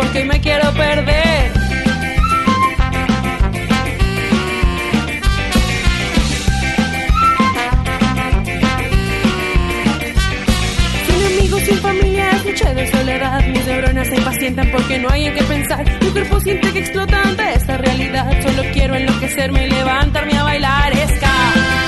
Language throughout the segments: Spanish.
porque hoy me quiero perder. Sin amigos, sin familia, es de soledad. Mis neuronas se impacientan porque no hay en qué pensar. Mi cuerpo siente que explota ante esta realidad. Solo quiero enloquecerme y levantarme a bailar ska.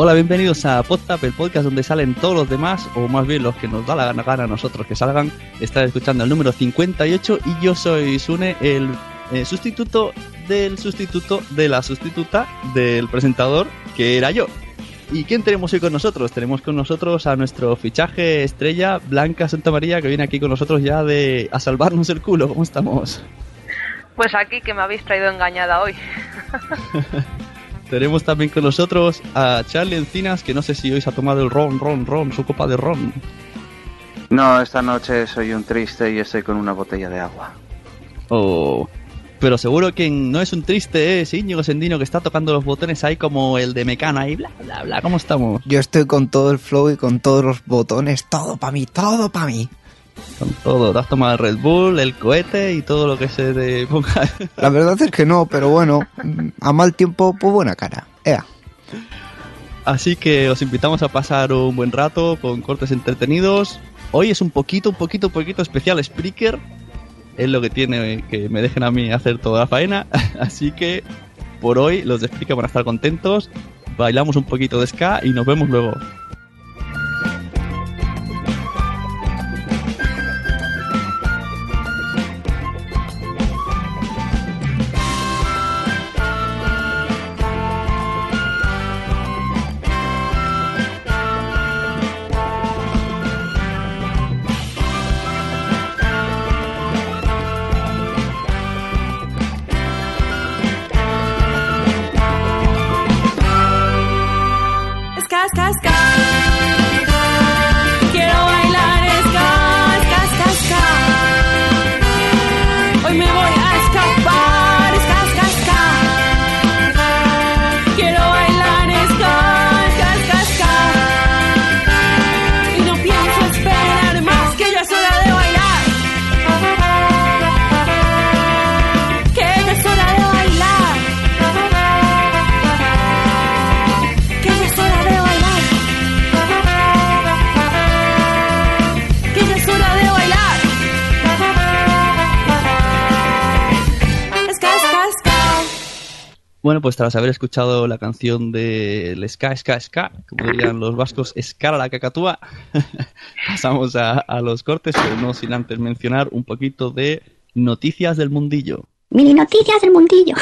Hola, bienvenidos a Podtap, el podcast donde salen todos los demás, o más bien los que nos da la gana, a nosotros que salgan. Están escuchando el número 58 y yo soy Sune, el eh, sustituto del sustituto de la sustituta del presentador, que era yo. ¿Y quién tenemos hoy con nosotros? Tenemos con nosotros a nuestro fichaje estrella, Blanca Santa María, que viene aquí con nosotros ya de a salvarnos el culo. ¿Cómo estamos? Pues aquí que me habéis traído engañada hoy. Tenemos también con nosotros a Charlie Encinas, que no sé si hoy se ha tomado el ron, ron, ron, su copa de ron. No, esta noche soy un triste y estoy con una botella de agua. Oh. Pero seguro que no es un triste, es Íñigo Sendino que está tocando los botones ahí como el de Mecana y bla, bla, bla. ¿Cómo estamos? Yo estoy con todo el flow y con todos los botones, todo para mí, todo para mí. Con todo. Te has tomado el Red Bull, el cohete y todo lo que se te ponga. La verdad es que no, pero bueno, a mal tiempo, pues buena cara. Ea. Así que os invitamos a pasar un buen rato con cortes entretenidos. Hoy es un poquito, un poquito, un poquito especial Spreaker. Es lo que tiene que me dejen a mí hacer toda la faena. Así que por hoy los de Spreaker van a estar contentos. Bailamos un poquito de ska y nos vemos luego. Pues tras haber escuchado la canción del Ska, Ska, Ska, como dirían los vascos, Escara la cacatúa, pasamos a, a los cortes, pero no sin antes mencionar un poquito de noticias del mundillo. Mini noticias del mundillo.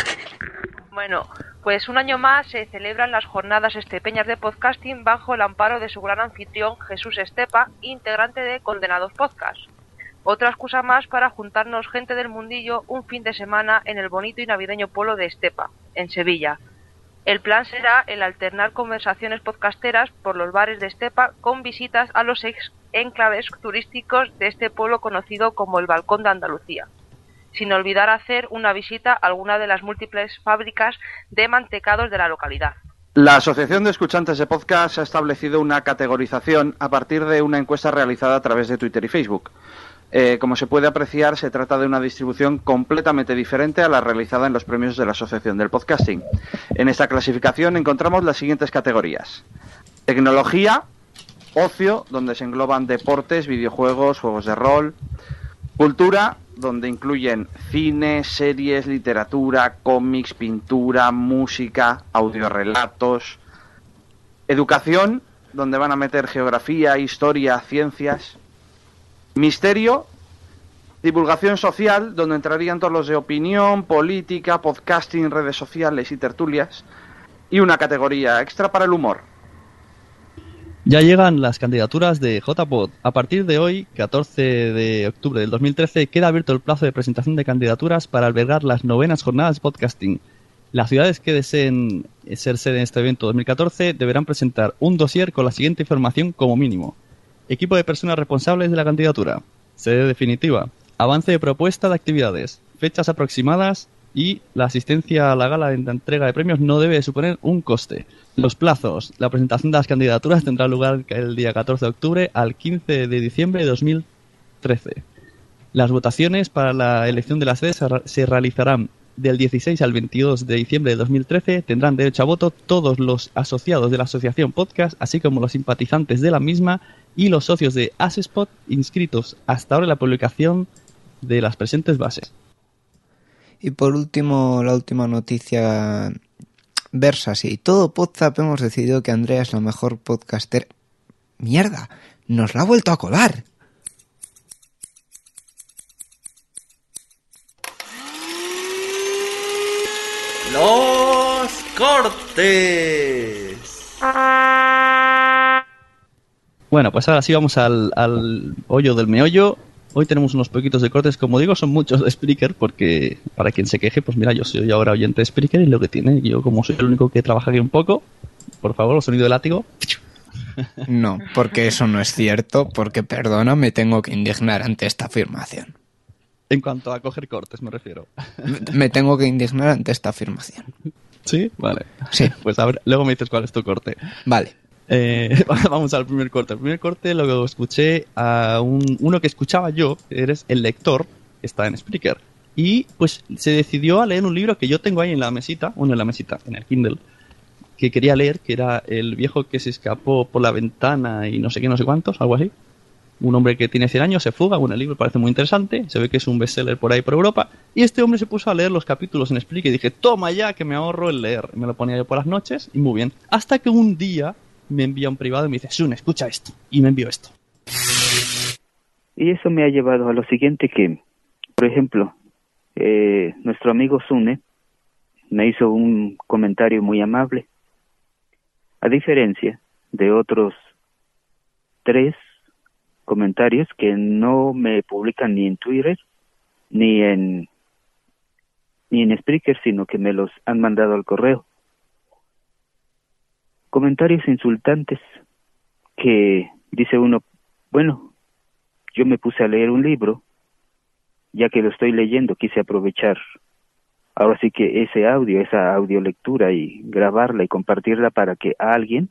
Bueno, pues un año más se celebran las jornadas estepeñas de podcasting bajo el amparo de su gran anfitrión Jesús Estepa, integrante de Condenados Podcast. Otra excusa más para juntarnos gente del mundillo un fin de semana en el bonito y navideño pueblo de Estepa, en Sevilla. El plan será el alternar conversaciones podcasteras por los bares de Estepa con visitas a los ex enclaves turísticos de este pueblo conocido como el Balcón de Andalucía sin olvidar hacer una visita a alguna de las múltiples fábricas de mantecados de la localidad. La Asociación de Escuchantes de Podcast ha establecido una categorización a partir de una encuesta realizada a través de Twitter y Facebook. Eh, como se puede apreciar, se trata de una distribución completamente diferente a la realizada en los premios de la Asociación del Podcasting. En esta clasificación encontramos las siguientes categorías. Tecnología, ocio, donde se engloban deportes, videojuegos, juegos de rol. Cultura, donde incluyen cine, series, literatura, cómics, pintura, música, audiorelatos. Educación, donde van a meter geografía, historia, ciencias. Misterio, divulgación social, donde entrarían todos los de opinión, política, podcasting, redes sociales y tertulias. Y una categoría extra para el humor. Ya llegan las candidaturas de JPod. A partir de hoy, 14 de octubre del 2013, queda abierto el plazo de presentación de candidaturas para albergar las novenas jornadas de podcasting. Las ciudades que deseen ser sede en este evento 2014 deberán presentar un dossier con la siguiente información como mínimo. Equipo de personas responsables de la candidatura. Sede definitiva. Avance de propuesta de actividades. Fechas aproximadas y la asistencia a la gala de entrega de premios no debe suponer un coste. Los plazos. La presentación de las candidaturas tendrá lugar el día 14 de octubre al 15 de diciembre de 2013. Las votaciones para la elección de la sede se realizarán del 16 al 22 de diciembre de 2013. Tendrán derecho a voto todos los asociados de la asociación podcast, así como los simpatizantes de la misma y los socios de Asespot inscritos hasta ahora en la publicación de las presentes bases. Y por último, la última noticia versa así. Todo Podzap hemos decidido que Andrea es la mejor podcaster. ¡Mierda! ¡Nos la ha vuelto a colar! Los cortes. Bueno, pues ahora sí vamos al, al hoyo del meollo. Hoy tenemos unos poquitos de cortes, como digo, son muchos de Spreaker, porque para quien se queje, pues mira, yo soy ahora oyente de Spreaker y lo que tiene, yo como soy el único que trabaja aquí un poco, por favor, el sonido de látigo. No, porque eso no es cierto, porque perdona, me tengo que indignar ante esta afirmación. En cuanto a coger cortes, me refiero. Me tengo que indignar ante esta afirmación. ¿Sí? Vale. Sí. Pues a ver, luego me dices cuál es tu corte. Vale. Eh, vamos al primer corte. El primer corte lo escuché a un, uno que escuchaba yo, eres el lector, que está en Spreaker, y pues se decidió a leer un libro que yo tengo ahí en la mesita, uno en la mesita, en el Kindle, que quería leer, que era El viejo que se escapó por la ventana y no sé qué, no sé cuántos, algo así. Un hombre que tiene 100 años se fuga, bueno, el libro parece muy interesante, se ve que es un bestseller por ahí por Europa, y este hombre se puso a leer los capítulos en Spreaker y dije, toma ya, que me ahorro el leer. Me lo ponía yo por las noches y muy bien. Hasta que un día me envía un privado y me dice, Sun, escucha esto. Y me envió esto. Y eso me ha llevado a lo siguiente que, por ejemplo, eh, nuestro amigo Sune me hizo un comentario muy amable. A diferencia de otros tres comentarios que no me publican ni en Twitter ni en ni en Spreaker, sino que me los han mandado al correo comentarios insultantes que dice uno, bueno, yo me puse a leer un libro, ya que lo estoy leyendo, quise aprovechar ahora sí que ese audio, esa audiolectura y grabarla y compartirla para que alguien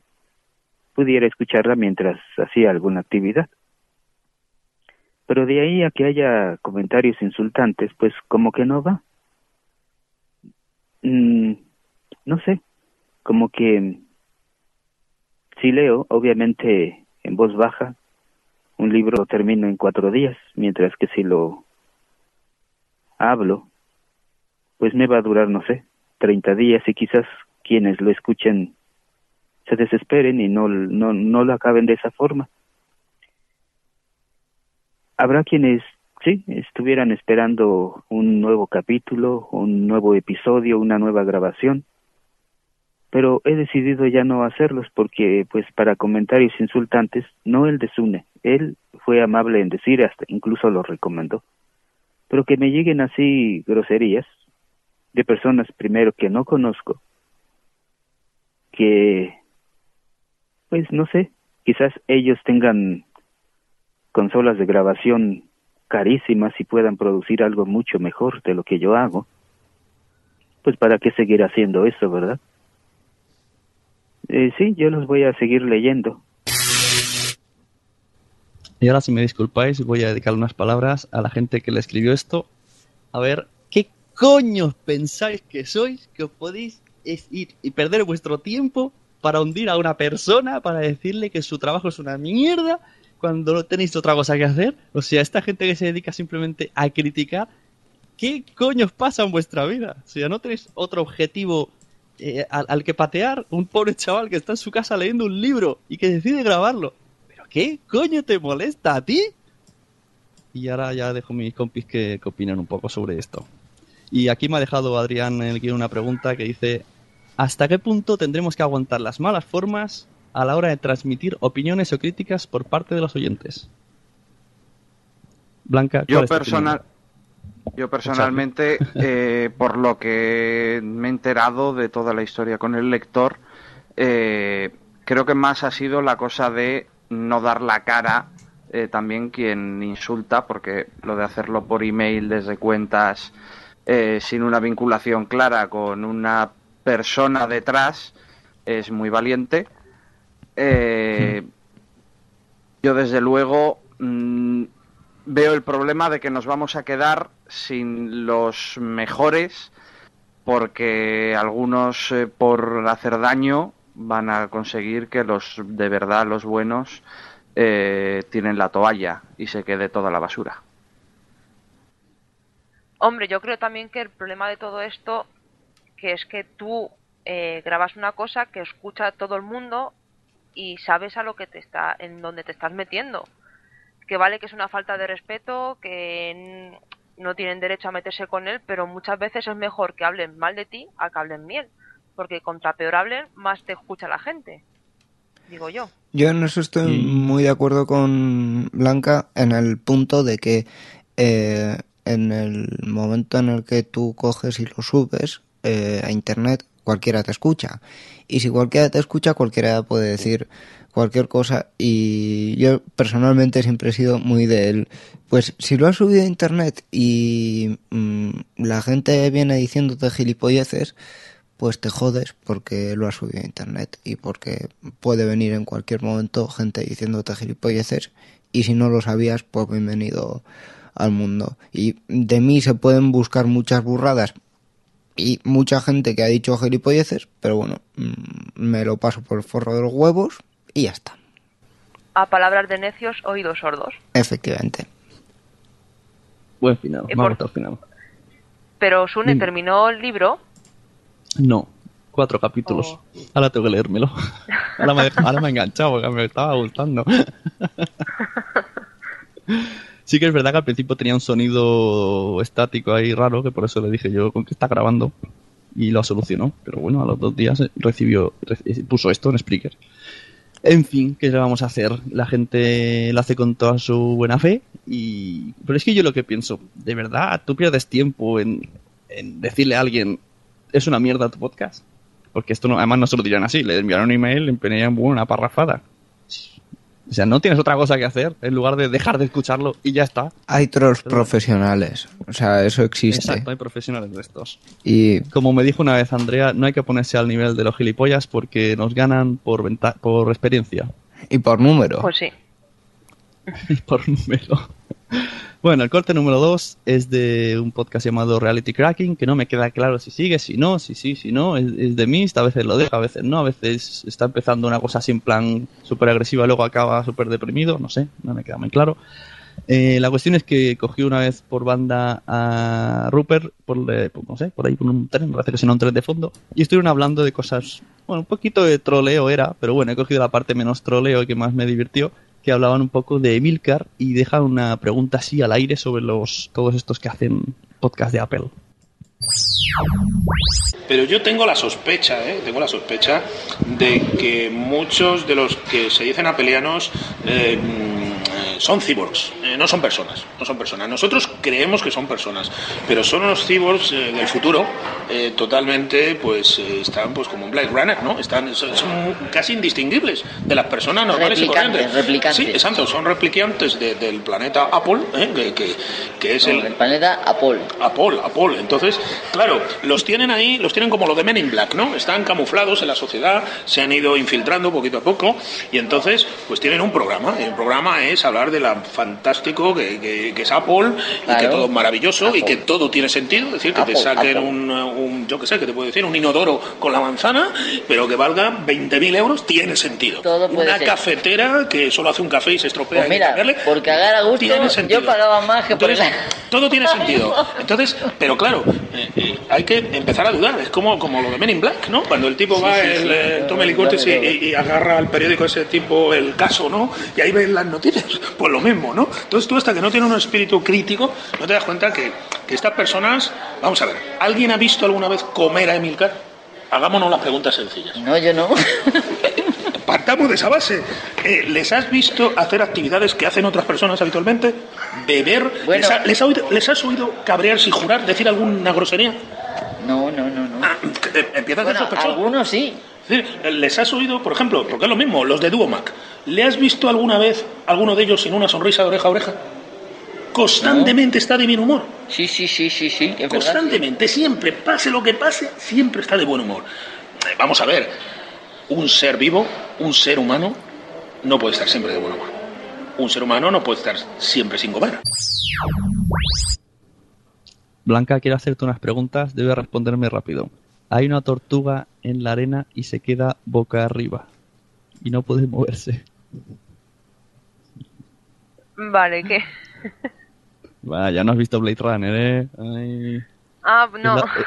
pudiera escucharla mientras hacía alguna actividad. Pero de ahí a que haya comentarios insultantes, pues como que no va. Mm, no sé, como que si leo, obviamente en voz baja, un libro lo termino en cuatro días, mientras que si lo hablo, pues me va a durar, no sé, treinta días y quizás quienes lo escuchen se desesperen y no, no, no lo acaben de esa forma. Habrá quienes, sí, estuvieran esperando un nuevo capítulo, un nuevo episodio, una nueva grabación, pero he decidido ya no hacerlos porque pues para comentarios insultantes no el de Sune, él fue amable en decir hasta incluso lo recomendó, pero que me lleguen así groserías de personas primero que no conozco, que pues no sé, quizás ellos tengan consolas de grabación carísimas y puedan producir algo mucho mejor de lo que yo hago, pues para qué seguir haciendo eso, ¿verdad? Eh, sí, yo los voy a seguir leyendo. Y ahora, si me disculpáis, voy a dedicar unas palabras a la gente que le escribió esto. A ver, ¿qué coño pensáis que sois que os podéis ir y perder vuestro tiempo para hundir a una persona, para decirle que su trabajo es una mierda cuando no tenéis otra cosa que hacer? O sea, esta gente que se dedica simplemente a criticar, ¿qué coño os pasa en vuestra vida? O sea, no tenéis otro objetivo eh, al, que patear. Un pobre chaval que está en su casa leyendo un libro y que decide grabarlo. ¿Pero qué coño te molesta a ti? Y ahora ya dejo mis compis que, que opinen un poco sobre esto. Y aquí me ha dejado Adrián en el guion una pregunta que dice: ¿Hasta qué punto tendremos que aguantar las malas formas a la hora de transmitir opiniones o críticas por parte de los oyentes? Blanca, ¿cuál Yo, es personal, yo personalmente, eh, por lo que me he enterado de toda la historia con el lector, eh, creo que más ha sido la cosa de no dar la cara eh, también quien insulta, porque lo de hacerlo por email desde cuentas eh, sin una vinculación clara con una persona detrás es muy valiente. Eh, Yo desde luego mm, veo el problema de que nos vamos a quedar sin los mejores porque algunos eh, por hacer daño van a conseguir que los de verdad los buenos eh, tienen la toalla y se quede toda la basura. Hombre, yo creo también que el problema de todo esto, que es que tú grabas una cosa que escucha todo el mundo y sabes a lo que te está, en donde te estás metiendo. Que vale que es una falta de respeto, que no tienen derecho a meterse con él, pero muchas veces es mejor que hablen mal de ti a que hablen bien. Porque contra peor hablen, más te escucha la gente. Digo yo. Yo en eso estoy muy de acuerdo con Blanca en el punto de que eh, en el momento en el que tú coges y lo subes eh, a internet, cualquiera te escucha. Y si cualquiera te escucha, cualquiera puede decir cualquier cosa. Y yo personalmente siempre he sido muy de él. Pues si lo has subido a internet y mm, la gente viene diciéndote gilipolleces, pues te jodes porque lo has subido a internet y porque puede venir en cualquier momento gente diciéndote gilipolleces y si no lo sabías, pues bienvenido al mundo. Y de mí se pueden buscar muchas burradas y mucha gente que ha dicho gilipolleces, pero bueno, mm, me lo paso por el forro de los huevos y ya está. A palabras de necios, oídos sordos. Efectivamente. Buen final, Eh, me por- el final. Pero Sune terminó el libro. No, cuatro capítulos. Ahora tengo que leérmelo. Ahora me, ahora me ha enganchado porque me estaba gustando. Sí que es verdad que al principio tenía un sonido estático ahí raro, que por eso le dije yo con que está grabando y lo solucionó. Pero bueno, a los dos días eh, recibió, reci- puso esto en Spreaker. En fin, ¿qué le vamos a hacer? La gente lo hace con toda su buena fe y... Pero es que yo lo que pienso, de verdad, tú pierdes tiempo en, decirle a alguien, es una mierda tu podcast. Porque esto no, además no se lo dirán así, le enviaron un email, le empeñarían una parrafada. O sea, no tienes otra cosa que hacer en lugar de dejar de escucharlo y ya está. Hay trolls profesionales, o sea, eso existe. Exacto, hay profesionales de estos. Y Como me dijo una vez Andrea, no hay que ponerse al nivel de los gilipollas porque nos ganan por, venta- por experiencia Y por número. Pues sí. y por número. Bueno, el corte número 2 es de un podcast llamado Reality Cracking, que no me queda claro si sigue, si no, si sí, si no. Es, es de Mist, a veces lo deja, a veces no, a veces está empezando una cosa en plan súper agresiva luego acaba súper deprimido, no sé, no me queda muy claro. Eh, la cuestión es que cogió una vez por banda a Rupert, por, eh, por, no sé, por ahí por un tren, parece que será un tren de fondo, y estuvieron hablando de cosas, bueno, un poquito de troleo era, pero bueno, he cogido la parte menos troleo que más me divirtió, que hablaban un poco de Emilcar y dejan una pregunta así al aire sobre los todos estos que hacen podcast de Apple. Pero yo tengo la sospecha, ¿eh? tengo la sospecha de que muchos de los que se dicen apelianos eh, mm, son cyborgs, eh, no son personas, no son personas. Nosotros creemos que son personas, pero son unos cyborgs eh, del futuro, eh, totalmente, pues están pues como un Blade Runner, ¿no? Están, son, son casi indistinguibles de las personas normales y Replicantes, corrientes. replicantes. Sí, exacto, son replicantes de- del planeta Apple, ¿eh? que, que- que es No, el, el planeta Apol. Apol, Apol. Entonces, claro, los tienen ahí, los tienen como lo de Men in Black, ¿no? Están camuflados en la sociedad, se han ido infiltrando poquito a poco y entonces, pues tienen un programa. Y el programa es hablar de lo fantástico que, que- que es Apple y que todo es maravilloso y que todo tiene sentido. Es decir, que te saquen un, un, yo qué sé, que te puedo decir, un inodoro con la manzana, pero que valga 20.000 euros, tiene sentido. Todo puede Una ser. cafetera que solo hace un café y se estropea. Pues mira, cambiarle, por cagar a gusto, yo pagaba más que por todo tiene sentido. Entonces, pero claro, eh, eh, hay que empezar a dudar. Es como, como lo de Men in Black, ¿no? Cuando el tipo Sí, va, sí, el, sí. eh, toma helicópteros y, y- y agarra al periódico ese tipo el caso, ¿no? Y ahí ven las noticias. Pues lo mismo, ¿no? Entonces tú hasta que no tienes un espíritu crítico, no te das cuenta que, que estas personas... Vamos a ver, ¿alguien ha visto alguna vez comer a Emilcar? Hagámonos las preguntas sencillas. No, yo no. Partamos de esa base. Eh, ¿Les has visto hacer actividades que hacen otras personas habitualmente? ¿Beber? Bueno. ¿Les, ha- les ha oído- les has oído cabrearse y jurar? ¿Decir alguna grosería? No, no, no, no. Ah, eh, empiezas Bueno, a sospechar. algunos sí. Decir, ¿Les has oído, por ejemplo, porque es lo mismo, los de Duomac? ¿Le has visto alguna vez alguno de ellos sin una sonrisa de oreja a oreja? Constantemente está de bien humor. Sí, sí, sí, sí, sí. Verdad. Constantemente, siempre, pase lo que pase, siempre está de buen humor. Eh, Vamos a ver, un ser vivo, un ser humano, no puede estar siempre de buen humor. Un ser humano no puede estar siempre sin comer. Blanca quiere hacerte unas preguntas, debe responderme rápido. Hay una tortuga en la arena y se queda boca arriba. Y no puede moverse. Vale, ¿qué? Va, ya no has visto Blade Runner, ¿eh? Ay. Ah, no. Es, la-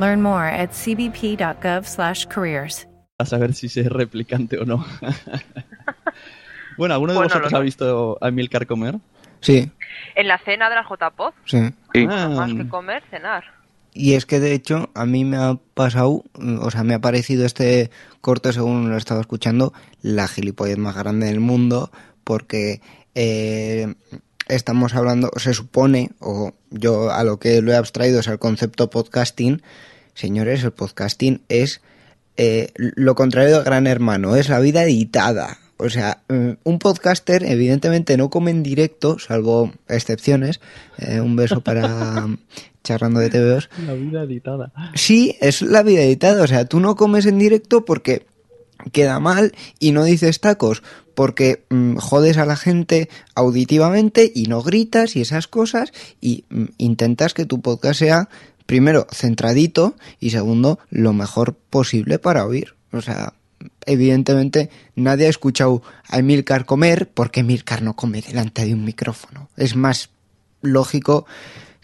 Learn more at cbp.gov/careers. a saber si es replicante o no. bueno, ¿alguno de Bueno, vosotros ha visto a Milcar comer? Sí, En la cena de la JPod, sí. Ah, más que comer, cenar. Y es que de hecho a mí me ha pasado, o sea, me ha parecido este corte según lo he estado escuchando, la gilipollez más grande del mundo, porque eh, estamos hablando, se supone, o yo a lo que lo he abstraído es al concepto podcasting, señores, el podcasting es eh, lo contrario de Gran Hermano, es la vida editada. O sea, mm, un podcaster evidentemente no come en directo, salvo excepciones. Eh, un beso para charlando de TVOs. La vida editada. Sí, es la vida editada. O sea, tú no comes en directo porque queda mal y no dices tacos porque mm, jodes a la gente auditivamente y no gritas y esas cosas y mm, intentas que tu podcast sea primero centradito y segundo lo mejor posible para oír. O sea, evidentemente nadie ha escuchado a Emilcar comer porque Emilcar no come delante de un micrófono. Es más lógico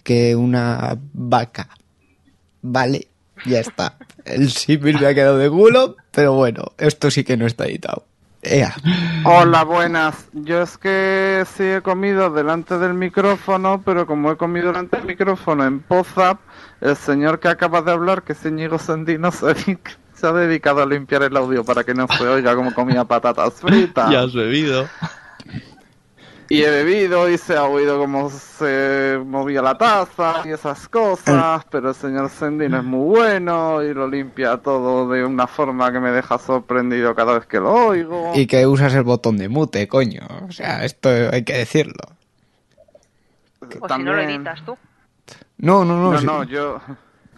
que una vaca. Vale, ya está. El símil me ha quedado de culo, pero bueno, esto sí que no está editado. Ea. Hola, buenas. Yo es que sí he comido delante del micrófono, pero como he comido delante del micrófono en Pozap, el señor que acaba de hablar, que es Íñigo Sendino, se, ha dedicado a limpiar el audio para que no se oiga como comía patatas fritas. Ya has bebido. Y he bebido y se ha oído cómo se movía la taza y esas cosas, pero el señor Sendino es muy bueno y lo limpia todo de una forma que me deja sorprendido cada vez que lo oigo. Y que usas el botón de mute, coño. O sea, esto hay que decirlo. O si no lo editas tú. No, no, no. No, sí. no, yo...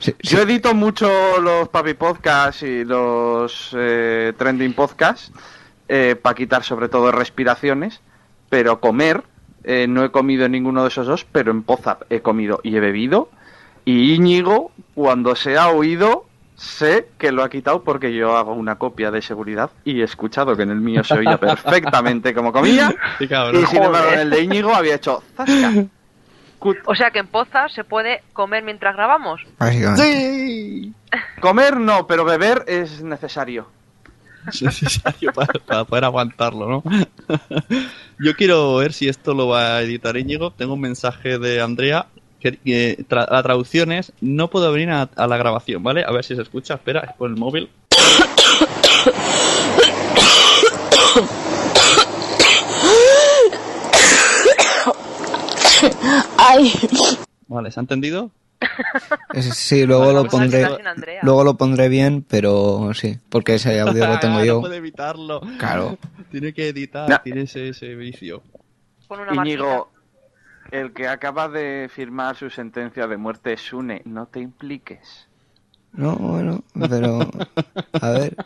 Sí, Yo edito mucho los Papi Podcasts y los eh, Trending Podcasts para quitar sobre todo respiraciones, pero comer, eh, no he comido en ninguno de esos dos, pero en Pozap he comido y he bebido. Y Íñigo, cuando se ha oído, sé que lo ha quitado porque yo hago una copia de seguridad y he escuchado que en el mío se oía perfectamente como comía. Cabrón. Y sin embargo, en el de Íñigo había hecho zasca. O sea que en Poza se puede comer mientras grabamos. Básicamente. Sí. Comer no, pero beber es necesario. Es necesario para, para poder aguantarlo, ¿no? Yo quiero ver si esto lo va a editar Íñigo. Tengo un mensaje de Andrea. Que, que tra- la traducción es: No puedo venir a, a la grabación, ¿vale? A ver si se escucha. Espera, es por el móvil. Ay. Vale, ¿se ha entendido? Sí, luego lo pondré. Luego lo pondré bien, pero sí, porque ese audio lo tengo yo. No puede evitarlo. Claro. Tiene que editar, No. tiene ese, ese vicio. Íñigo, el que acaba de firmar su sentencia de muerte es Sune, no te impliques. No, bueno, pero. A ver.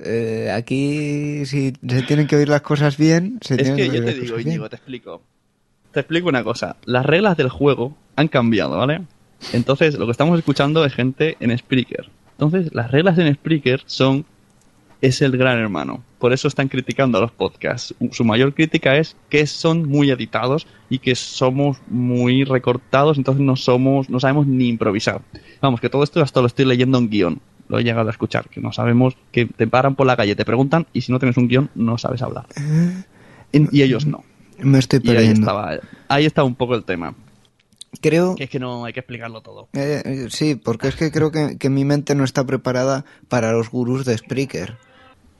eh, aquí, si se tienen que oír las cosas bien, se Es tienen que que yo oír te digo. Íñigo, te explico. Te explico una cosa. Las reglas del juego han cambiado, ¿vale? Entonces, lo que estamos escuchando es gente en Spreaker. Entonces, las reglas en Spreaker son... Es el gran hermano. Por eso están criticando a los podcasts. Su mayor crítica es que son muy editados y que somos muy recortados, entonces no somos, no sabemos ni improvisar. Vamos, que todo esto hasta lo estoy leyendo en guion. Lo he llegado a escuchar, que no sabemos, que te paran por la calle, te preguntan y si no tienes un guion no sabes hablar. En- y ellos no. Me estoy ahí perdiendo. estaba, ahí está un poco el tema. Creo. Que es que no hay que explicarlo todo. eh, eh, sí, porque es que creo que, que mi mente no está preparada para los gurús de Spreaker.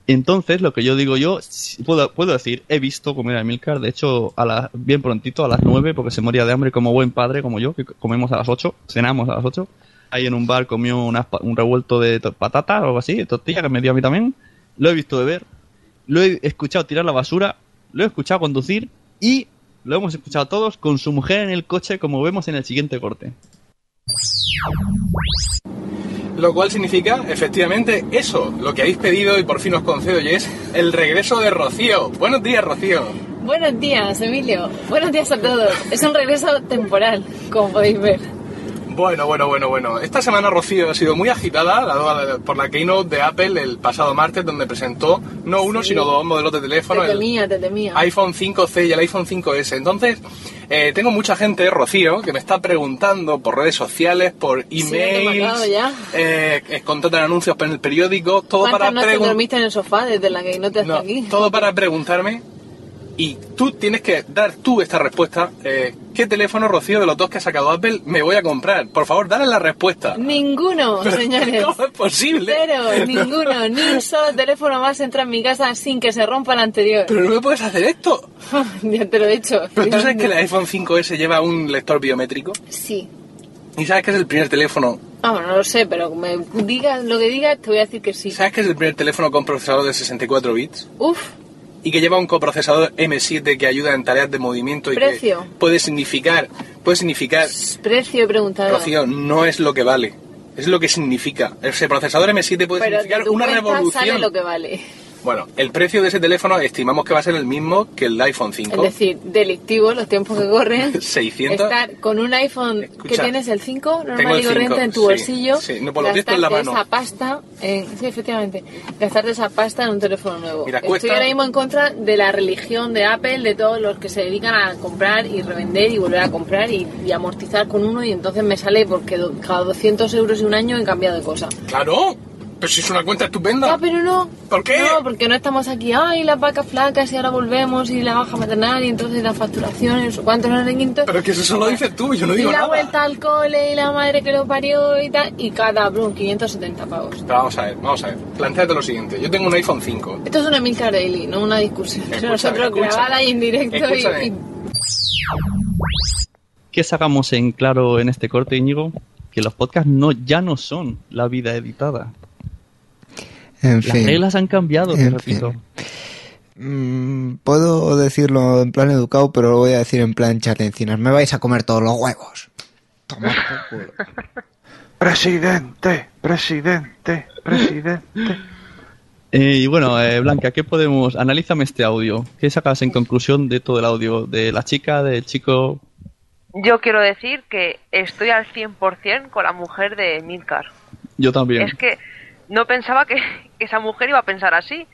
Entonces, lo que yo digo yo, puedo, puedo decir, he visto comer a Milcar, de hecho, a la, bien prontito, a las 9, porque se moría de hambre como buen padre, como yo, que comemos a las 8, cenamos a las 8. Ahí en un bar comió un revuelto de patata o algo así, de tortilla, que me dio a mí también. Lo he visto beber, lo he escuchado tirar la basura, lo he escuchado conducir y lo hemos escuchado todos con su mujer en el coche, como vemos en el siguiente corte. Lo cual significa, efectivamente, eso, lo que habéis pedido y por fin os concedo, y es el regreso de Rocío. Buenos días, Rocío. Buenos días, Emilio. Buenos días a todos. Es un regreso temporal, como podéis ver. Bueno, bueno, bueno, bueno. Esta semana Rocío ha sido muy agitada por la keynote de Apple el pasado martes, donde presentó no uno, Sí. sino dos modelos de teléfono. Te el temía, te temía. iPhone 5C y el iPhone 5S. Entonces, eh, tengo mucha gente, Rocío, que me está preguntando por redes sociales, por Sí, emails, ya. eh, eh, contratan anuncios en el periódico, todo para ¿Cuántas noches preguntar. dormiste en el sofá desde la que no te hasta No, aquí? todo para preguntarme y tú tienes que dar tú esta respuesta. Eh, ¿Qué teléfono, Rocío, de los dos que ha sacado Apple me voy a comprar? Por favor, dale la respuesta. Ninguno, Pero, señores. ¿Cómo es posible? Cero, ninguno, ni un solo teléfono más entra en mi casa sin que se rompa el anterior. Pero no me puedes hacer esto. ya te lo he hecho. Pero tú sabes que el iPhone 5S lleva un lector biométrico Sí. y sabes que es el primer teléfono. Vamos, no lo sé, pero me digas lo que digas, te voy a decir que sí. ¿Sabes que es el primer teléfono con procesador de 64 bits? Uf, Y que lleva un coprocesador M7 que ayuda en tareas de movimiento y Precio. que puede significar, puede significar, precio he preguntado. Rocío, no es lo que vale, es lo que significa. Ese procesador M7 puede pero de significar tu una revolución. sale lo que vale. Bueno, el precio de ese teléfono estimamos que va a ser el mismo que el iPhone 5. Es decir, delictivo, los tiempos que corren. 600. Estar con un iPhone que Escucha, tienes el 5 tengo normal y corriente 5, en tu sí, bolsillo. sí, no, pues lo en la mano. esa pasta, en, sí, efectivamente, gastarte esa pasta en un teléfono nuevo. Mira, Estoy cuesta- ahora mismo en contra de la religión de Apple, de todos los que se dedican a comprar y revender y volver a comprar y, y amortizar con uno y entonces me sale porque do- cada 200 euros y un año he cambiado de cosa. Claro, pero si es una cuenta estupenda. Ah, pero no. ¿Por qué? No, porque no estamos aquí, ay, las vacas flacas y ahora volvemos y la baja maternal y entonces la facturación y no sé cuántos no sé quinto. Pero que eso solo dices tú, yo no y digo la nada. vuelta al cole y la madre que lo parió y tal, y cada blum, 570 pavos. Pero vamos a ver, vamos a ver. Plantéate lo siguiente. Yo tengo un iPhone 5. Esto es una Milcar Daily, no una discusión. Escúchame, Nosotros escúchame. grabada y en directo y- Escúchame. y, que sacamos en claro en este corte, Íñigo? Que los podcasts no, ya no son la vida editada. En Las fin. reglas han cambiado, te En repito. Mm, puedo decirlo en plan educado, pero lo voy a decir en plan charlencinas. Me vais a comer todos los huevos. Presidente, presidente, presidente. Eh, y bueno, eh, Blanca, ¿qué podemos...? Analízame este audio. ¿Qué sacas en conclusión de todo el audio? ¿De la chica, del chico? Yo quiero decir que estoy al 100% con la mujer de Milcar. Yo también. Es que no pensaba que, que esa mujer iba a pensar así.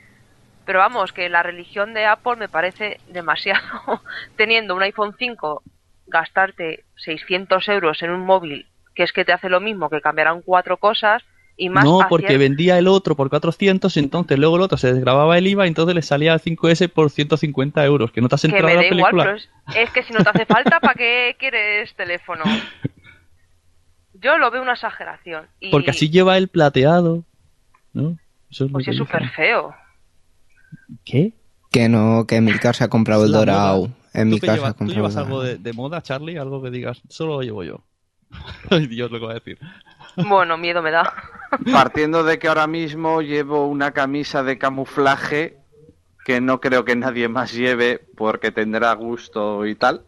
Pero vamos, que la religión de Apple me parece demasiado. Teniendo un iPhone 5, gastarte 600 euros en un móvil que es que te hace lo mismo que cambiarán cuatro cosas y más No, hacia- porque vendía el otro por 400, entonces luego el otro se desgrababa el IVA, entonces le salía el 5S por 150 euros. Que no te has que enterado me de da la igual, película. pero es, es que si no te hace falta, ¿para qué quieres teléfono? Yo lo veo una exageración. Y Porque así lleva el plateado. ¿No? Eso es pues es súper feo. ¿Qué? Que no, que Emilcar se ha comprado el dorado. moda. Emilcar ¿Tú, se qué ha llevas, ¿tú llevas algo de moda, Charlie? Algo que digas, solo lo llevo yo. Ay, Dios, lo que voy a decir. Bueno, miedo me da. Partiendo de que ahora mismo llevo una camisa de camuflaje que no creo que nadie más lleve porque tendrá gusto y tal,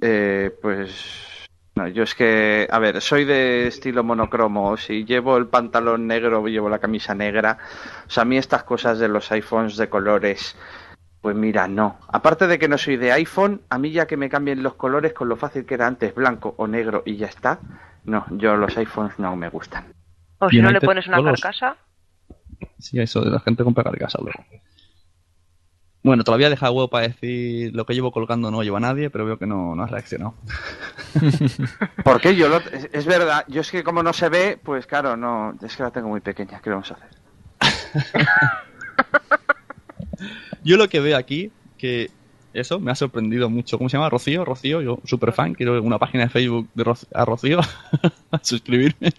eh, pues no, yo es que, a ver, soy de estilo monocromo, si llevo el pantalón negro, llevo la camisa negra, o sea, a mí estas cosas de los iPhones de colores, pues mira, no. Aparte de que no soy de iPhone, a mí ya que me cambien los colores con lo fácil que era antes, blanco o negro y ya está, no, yo los iPhones no me gustan. O si no le pones una carcasa. Sí, eso de la gente compra carcasa luego. Bueno, todavía deja huevo para decir lo que llevo colgando no lleva nadie, pero veo que no, no has reaccionado. Porque yo lo, es, es verdad, yo es que como no se ve, pues claro, no, es que la tengo muy pequeña, ¿qué vamos a hacer? Yo lo que veo aquí, que eso me ha sorprendido mucho. ¿Cómo se llama? Rocío, Rocío, yo super fan, quiero una página de Facebook de Roc- a Rocío, a suscribirme.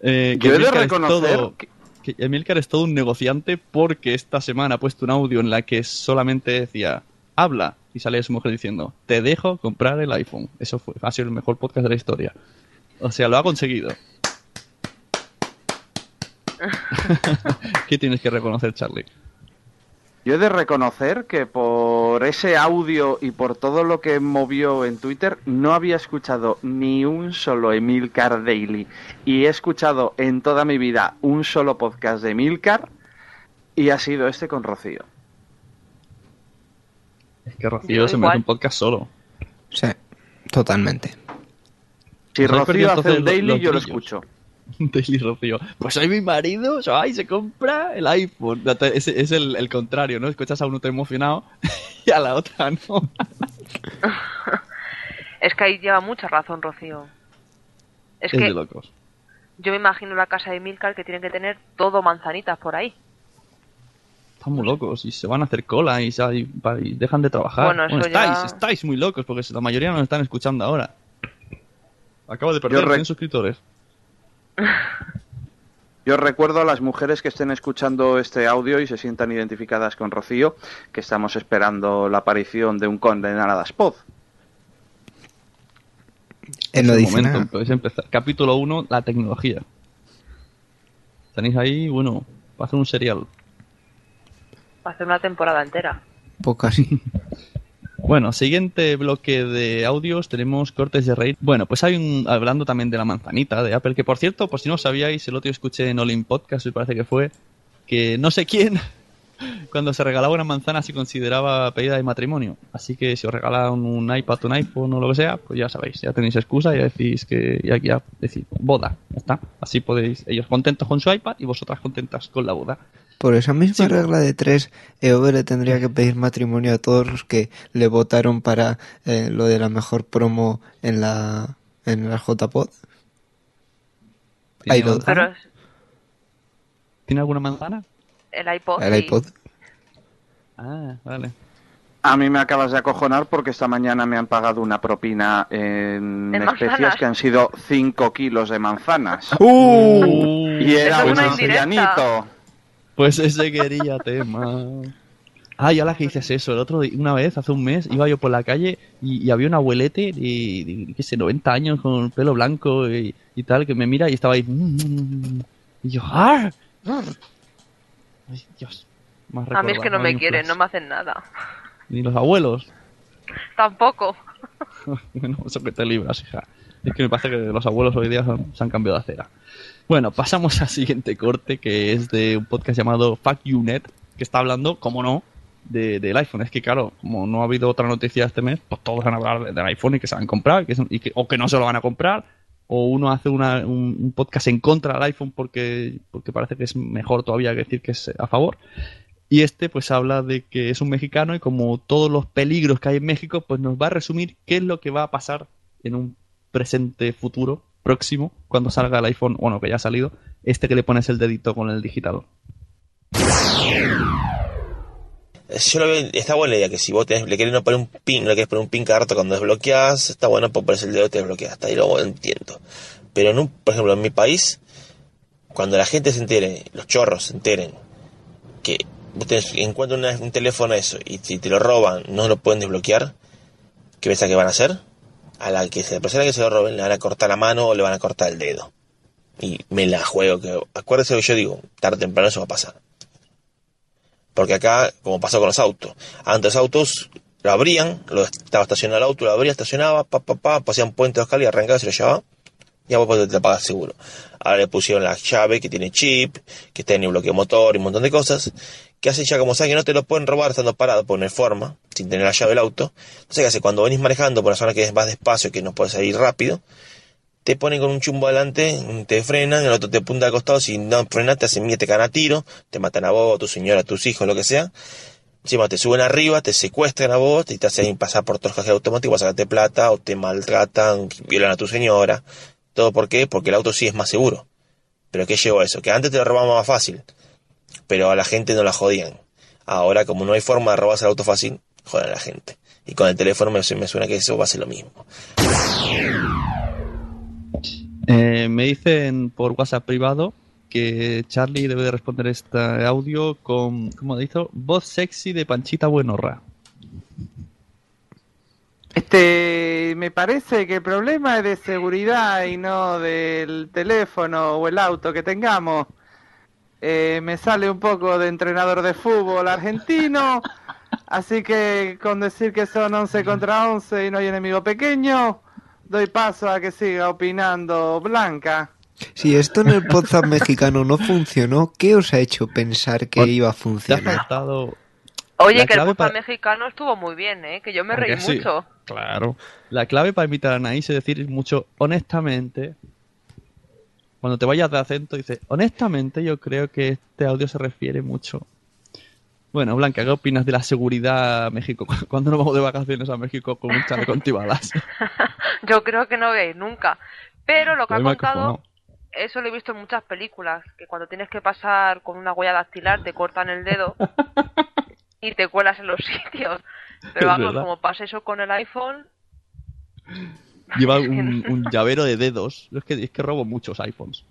Eh, Yo he de reconocer todo- que Emilcar es todo un negociante porque esta semana ha puesto un audio en la que solamente decía habla y sale su mujer diciendo te dejo comprar el iPhone. Eso fue, ha sido el mejor podcast de la historia. O sea, lo ha conseguido. ¿Qué tienes que reconocer, Charlie? Yo he de reconocer que por ese audio y por todo lo que movió en Twitter, no había escuchado ni un solo Emilcar Daily. Y he escuchado en toda mi vida un solo podcast de Emilcar y ha sido este con Rocío. Es que Rocío se merece un podcast solo. Sí, totalmente. Si Rocío hace un daily, los yo lo brillos. escucho. Daily Rocío. Pues hoy mi marido, ay, se compra el iPhone. Es, es el, el contrario, ¿no? Escuchas a uno te emocionado y a la otra no. Es que ahí lleva mucha razón, Rocío. Es Es que de locos. yo me imagino la casa de Milcar que tienen que tener todo manzanitas por ahí. Están muy locos y se van a hacer cola y, dejan de trabajar. Bueno, estáis, ya- estáis muy locos porque la mayoría nos están escuchando ahora. Acabo de perder Yo re- 100 suscriptores. Yo recuerdo a las mujeres que estén escuchando este audio y se sientan identificadas con Rocío, que estamos esperando la aparición de un condenadas pod. Es el dice momento, nada. podéis empezar. Capítulo 1, la tecnología. Tenéis ahí, bueno, para hacer un serial. Para hacer una temporada entera. Poco así. Bueno, siguiente bloque de audios, tenemos cortes de reír. Bueno, pues hay un, hablando también de la manzanita de Apple, que por cierto, por si no sabíais, el otro día escuché en Olin Podcast, me parece que fue, que no sé quién, cuando se regalaba una manzana se consideraba pedida de matrimonio. Así que si os regalan un iPad, un iPhone o lo que sea, pues ya sabéis, ya tenéis excusa y ya decís que ya, ya decís boda, ya está. Así podéis, ellos contentos con su iPad y vosotras contentas con la boda. Por esa misma regla de tres, EOB le tendría que pedir matrimonio a todos los que le votaron para eh, lo de la mejor promo en la en la JPod. Ahí lo- Pero es ¿Tiene alguna manzana? el iPod. el sí. iPod. Ah, vale. A mí me acabas de acojonar porque esta mañana me han pagado una propina en, En especias que han sido 5 kilos de manzanas. ¡Uh! Y era un indirecta. Pues ese quería tema. Ah, ya la que dices eso, el otro día, una vez, hace un mes, iba yo por la calle y, y había un abuelete de, de, qué sé, 90 años con el pelo blanco y, y tal, que me mira y estaba ahí. "Mm". Y yo, ¡ah! Ay, Dios. A mí es que no me quieren, no me hacen nada. Ni los abuelos. Tampoco. bueno, eso que te libras, hija. Es que me parece que los abuelos hoy día son- se han cambiado de acera. Bueno, pasamos al siguiente corte, que es de un podcast llamado Fuck You Net, que está hablando, como no, de- del iPhone. Es que, claro, como no ha habido otra noticia este mes, pues todos van a hablar de- del iPhone y que se van a comprar, que, y que- o que no se lo van a comprar, o uno hace una- un, un podcast en contra del iPhone porque, porque parece que es mejor todavía que decir que es a favor. Y este pues habla de que es un mexicano y como todos los peligros que hay en México, pues nos va a resumir qué es lo que va a pasar en un presente futuro próximo cuando salga el iPhone, bueno, que ya ha salido, este que le pones el dedito con el digitador. Yo lo está buena la idea que si vos le querés no poner un pin, le querés poner un pin cada cuando desbloqueas, está bueno porque pones el dedo te desbloqueas, hasta ahí lo entiendo. Pero en un, por ejemplo, en mi país, cuando la gente se entere, los chorros se enteren, que vos encuentran un teléfono eso y si te lo roban, no lo pueden desbloquear, ¿qué pensás que van a hacer? A la que se, la que se lo roben le van a cortar la mano o le van a cortar el dedo. Y me la juego, que acuérdese lo que yo digo, tarde o temprano eso va a pasar. Porque acá, como pasó con los autos, antes los autos lo abrían, lo estaba estacionado el auto, lo abría, estacionaba, pa, pa, pa, pasían puente de Oscar y arrancaba y se lo llevaba. Y vos te lo pagas seguro. Ahora le pusieron la llave que tiene chip, que tiene bloqueo motor y un montón de cosas, que hace ya como saben que no te lo pueden robar estando parado, por no hay forma, sin tener la llave del auto. Entonces, ¿qué hace? Cuando venís manejando por una zona que más despacio y que no puedes ir rápido, te ponen con un chumbo adelante, te frenan, el otro te punta al costado, si no frenas te hacen te caen a tiro, te matan a vos, a tu señora, a tus hijos, lo que sea. Encima te suben arriba, te secuestran a vos y te hacen pasar por cajeros automáticos para sacarte plata, o te maltratan, violan a tu señora. ¿Todo por qué? Porque el auto sí es más seguro. ¿Pero qué llevó a eso? Que antes te lo robaban más fácil, pero a la gente no la jodían. Ahora, como no hay forma de robarse el auto fácil, joden a la gente. Y con el teléfono me, me suena que eso va a ser lo mismo. Eh, me dicen por WhatsApp privado que Charlie debe de responder este audio con, ¿cómo dicho? Voz sexy de Panchita Buenorra. Este, me parece que el problema es de seguridad y no del teléfono o el auto que tengamos. Eh, me sale un poco de entrenador de fútbol argentino, así que con decir que son 11 contra 11 y no hay enemigo pequeño, doy paso a que siga opinando Blanca. Si esto en el podcast mexicano no funcionó, ¿qué os ha hecho pensar que iba a funcionar? Oye, que el podcast para- mexicano estuvo muy bien, ¿eh? Que yo me ¿A que reí sí? mucho. Claro. La clave para invitar a Anaís es decir mucho honestamente. Cuando te vayas de acento, dice honestamente yo creo que este audio se refiere mucho. Bueno, Blanca, ¿qué opinas de la seguridad a México? ¿Cuándo nos vamos de vacaciones a México con un chaleco antibalas? Yo creo que no voy a ir nunca. Pero lo que ha contado, eso lo he visto en muchas películas, que cuando tienes que pasar con una huella dactilar te cortan el dedo y te cuelas en los sitios. Pero vamos, como pasa eso con el iPhone, Lleva un, un llavero de dedos. Es que, es que robo muchos iPhones.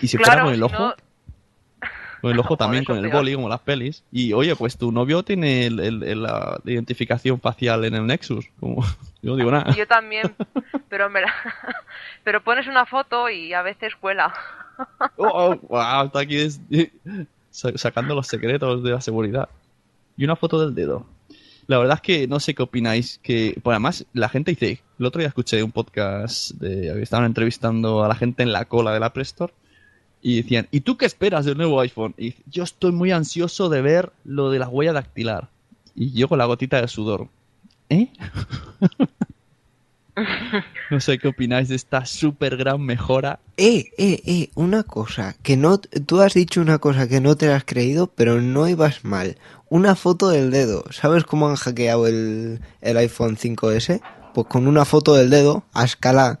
Y si Claro, fuera con el si ojo, no- con el ojo también, con el boli, como las pelis. Y oye, pues tu novio tiene el- el- el- la identificación facial en el Nexus. Como, yo no digo nada. yo también. Pero me la- pero pones una foto y a veces cuela. Oh, oh, wow, está aquí des- sacando los secretos de la seguridad. Y una foto del dedo. La verdad es que no sé qué opináis. Que, pues además, la gente dice. El otro día escuché un podcast de. Estaban entrevistando a la gente en la cola de la Play Store. Y decían, ¿y tú qué esperas del nuevo iPhone? Y yo estoy muy ansioso de ver lo de la huella dactilar. Y yo con la gotita de sudor. ¿Eh? no sé qué opináis de esta super gran mejora Eh, eh, eh, una cosa, que no, tú has dicho una cosa que no te la has creído, pero no ibas mal. Una foto del dedo. ¿Sabes cómo han hackeado el, el iPhone 5S? Pues con una foto del dedo a escala.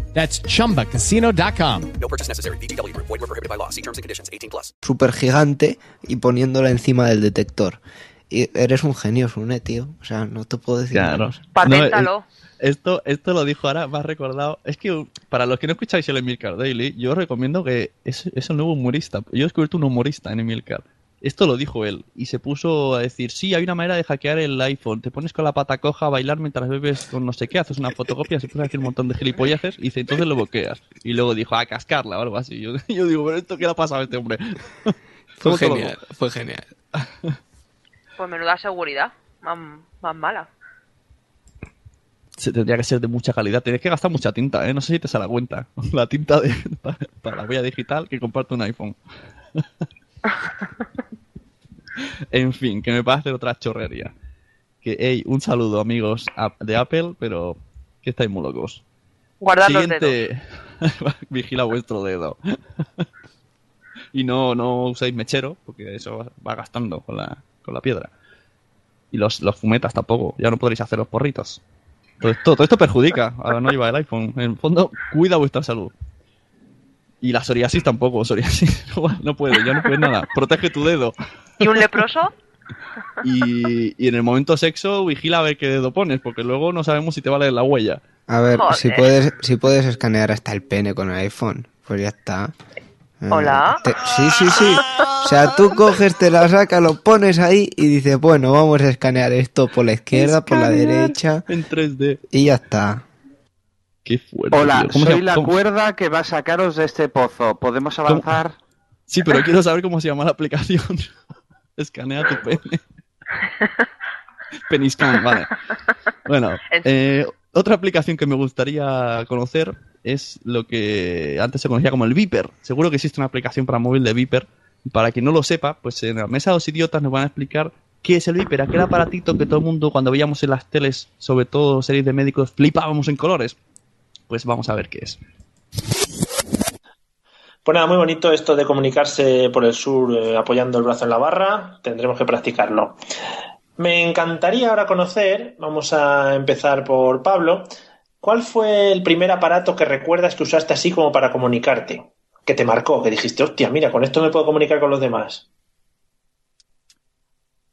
That's chumbacasino.com. No purchase necessary. VGW Group. Void were prohibited by law. See terms and conditions. 18 plus. Super gigante y poniéndola encima del detector. Y eres un genio, Sune, tío. O sea, no te puedo decir Claro. menos. Paténtalo. Esto, esto lo dijo ahora, ha recordado. Es que para los que no escucháis el Emilcar Daily, yo os recomiendo que es, es el nuevo humorista. Yo he descubierto un humorista en Emilcar. Esto lo dijo él y se puso a decir, sí, hay una manera de hackear el iPhone. Te pones con la pata coja a bailar mientras bebes con no sé qué, haces una fotocopia, se puso a decir un montón de gilipolleces y dice, entonces lo bloqueas. Y luego dijo, a cascarla o algo así. Yo, yo digo, pero esto qué le ha pasado a este hombre. Fue genial, loco. fue genial. Pues menuda seguridad. Más, más mala. Se tendría que ser de mucha calidad. Tienes que gastar mucha tinta, ¿eh? No sé si te sale a cuenta. La tinta de, para, para la huella digital que comparte un iPhone. En fin, que me parece otra chorrería. Que, hey, un saludo, amigos de Apple, pero que estáis muy locos. Guardad los Siguiente. Vigila vuestro dedo. y no, no uséis mechero, porque eso va, gastando con la, con la piedra. Y los, los fumetas tampoco. Ya no podréis hacer los porritos. Todo esto, todo esto perjudica a no llevar el iPhone. En el fondo, cuida vuestra salud. Y la psoriasis tampoco. Psoriasis no, puede, ya no puede nada. Protege tu dedo. ¿Y un leproso? Y, y en el momento sexo, vigila a ver qué dedo pones, porque luego no sabemos si te va a leer la huella. A ver, Joder. si puedes, si puedes escanear hasta el pene con el iPhone, pues ya está. Eh, Hola. te- sí, sí, sí. O sea, tú coges, te la sacas, lo pones ahí y dices, bueno, vamos a escanear esto por la izquierda, por la derecha. En 3D. Y ya está. Qué fuerte. Hola, tío. ¿Cómo se soy la cómo- cuerda que va a sacaros de este pozo. ¿Podemos avanzar? Sí, pero quiero saber cómo se llama la aplicación. Escanea tu pene. Peniscan, vale. Bueno, eh, otra aplicación que me gustaría conocer es lo que antes se conocía como el Viper. Seguro que existe una aplicación para móvil de Viper. Para quien no lo sepa, pues en la mesa de los idiotas nos van a explicar qué es el Viper, aquel aparatito que todo el mundo cuando veíamos en las teles, sobre todo series de médicos, flipábamos en colores. Pues vamos a ver qué es. Pues nada, muy bonito esto de comunicarse por el sur eh, apoyando el brazo en la barra. Tendremos que practicarlo. Me encantaría ahora conocer, vamos a empezar por Pablo, ¿cuál fue el primer aparato que recuerdas que usaste así como para comunicarte? Que te marcó, que dijiste, hostia, mira, con esto me puedo comunicar con los demás.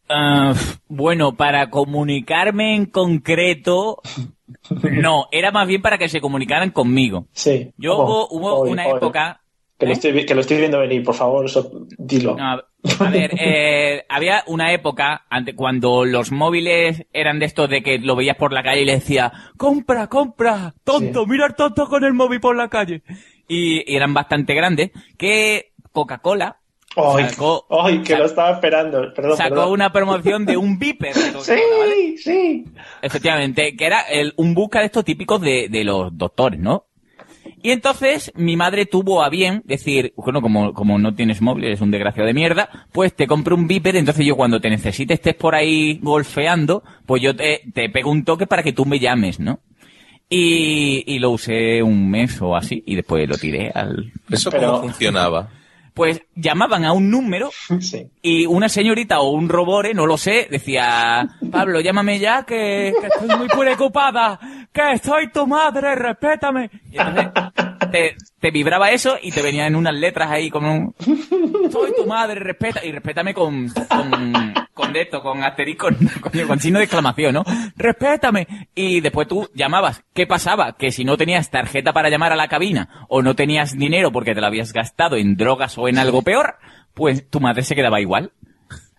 Ah, bueno, para comunicarme en concreto, no, era más bien para que se comunicaran conmigo. Sí. Yo hubo, hubo una época... Que, lo ¿Eh? estoy, que lo estoy viendo venir, por favor, eso, dilo. No, a ver, eh, había una época ante, cuando los móviles eran de estos de que lo veías por la calle y le decía, compra, compra, tonto, mira el tonto con el móvil por la calle. Y, y eran bastante grandes, que Coca-Cola Ay, sacó, ay, que lo estaba esperando. Perdón, sacó perdón. una promoción de un Viper. Sí, ¿vale? sí. Efectivamente, que era el, un busca de estos típicos de, de los doctores, ¿no? Y entonces mi madre tuvo a bien decir, bueno, como, como no tienes móvil, eres un desgraciado de mierda, pues te compro un Viper, entonces yo cuando te necesite estés por ahí golfeando, pues yo te, te pego un toque para que tú me llames, ¿no? Y, y lo usé un mes o así, y después lo tiré al... ¿Eso cómo funcionaba? Pues llamaban a un número y una señorita o un robore, no lo sé, decía, Pablo, llámame ya que, que estoy muy preocupada, que estoy tu madre, respétame. Y entonces te, te vibraba eso y te venían unas letras ahí como un, soy tu madre, respeta, y respétame con, con, con esto, con asterisco, con, con signo de exclamación, ¿no? Respétame. Y después tú llamabas. ¿Qué pasaba? Que si no tenías tarjeta para llamar a la cabina o no tenías dinero porque te lo habías gastado en drogas o en algo peor, pues tu madre se quedaba igual.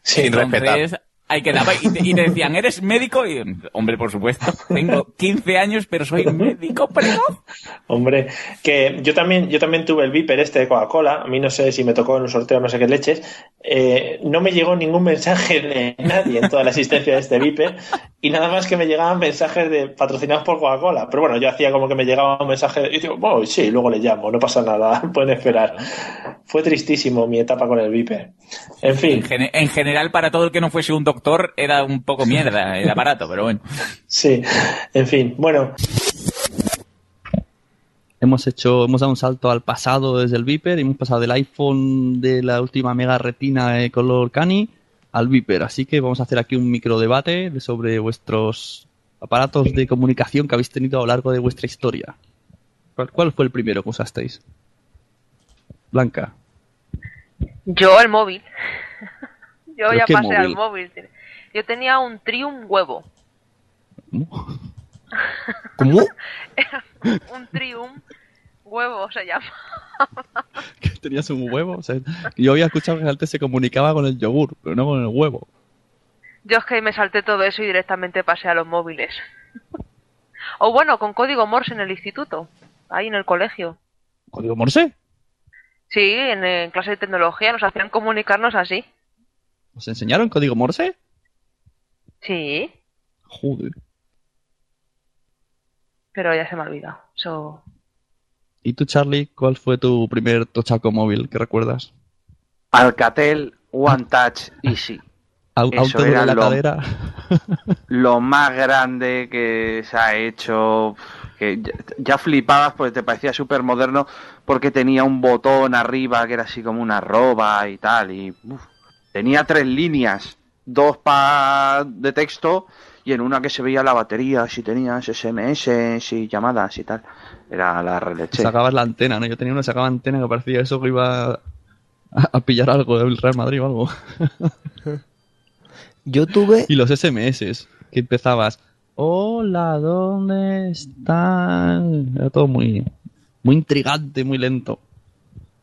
Sin respetar. Ahí quedaba y te, y te decían, ¿eres médico? Y, hombre, por supuesto, tengo 15 años, pero soy médico precoz. Hombre, que yo también, yo también tuve el Viper este de Coca-Cola, a mí no sé si me tocó en un sorteo no sé qué leches, eh, no me llegó ningún mensaje de nadie en toda la existencia de este Viper y nada más que me llegaban mensajes de patrocinados por Coca-Cola. Pero bueno, yo hacía como que me llegaba un mensaje y digo, oh, sí, luego le llamo, no pasa nada, pueden esperar. Fue tristísimo mi etapa con el Viper. En fin. En, en general, para todo el que no fuese un doctor, era un poco mierda el aparato, pero bueno. Sí, en fin, bueno. Hemos hecho, hemos dado un salto al pasado desde el Viper y hemos pasado del iPhone de la última mega retina de color cani al Viper. Así que vamos a hacer aquí un micro debate sobre vuestros aparatos de comunicación que habéis tenido a lo largo de vuestra historia. ¿Cuál, cuál fue el primero que usasteis? Blanca. Yo el móvil. Yo ¿Pero ya pasé al móvil? Yo tenía un Trium huevo. ¿Cómo? un Trium huevo se llama. Tenías un huevo. O sea, yo había escuchado que antes se comunicaba con el yogur, pero no con el huevo. Yo es que me salté todo eso y directamente pasé a los móviles. o bueno, con código Morse en el instituto. Ahí en el colegio. ¿Código Morse? Sí, en, en clase de tecnología nos hacían comunicarnos así. ¿Os enseñaron código Morse? Sí, Joder. pero ya se me ha olvidado. So... ¿Y tú, Charlie, cuál fue tu primer tochaco móvil que recuerdas? Alcatel One Touch Easy. Au- Eso auto de era la lo- cadera. Lo más grande que se ha hecho, que ya, ya flipabas porque te parecía súper moderno porque tenía un botón arriba que era así como una arroba y tal. Y uf, tenía tres líneas, dos pa de texto y en una que se veía la batería, si tenías SMS y llamadas y tal. Era la releche. Sacabas la antena, ¿no? Yo tenía una sacaba antena que parecía eso que iba a, a pillar algo del Real Madrid o algo. Yo tuve. Y los SMS, que empezabas, hola, ¿dónde están? Era todo muy, muy intrigante, muy lento.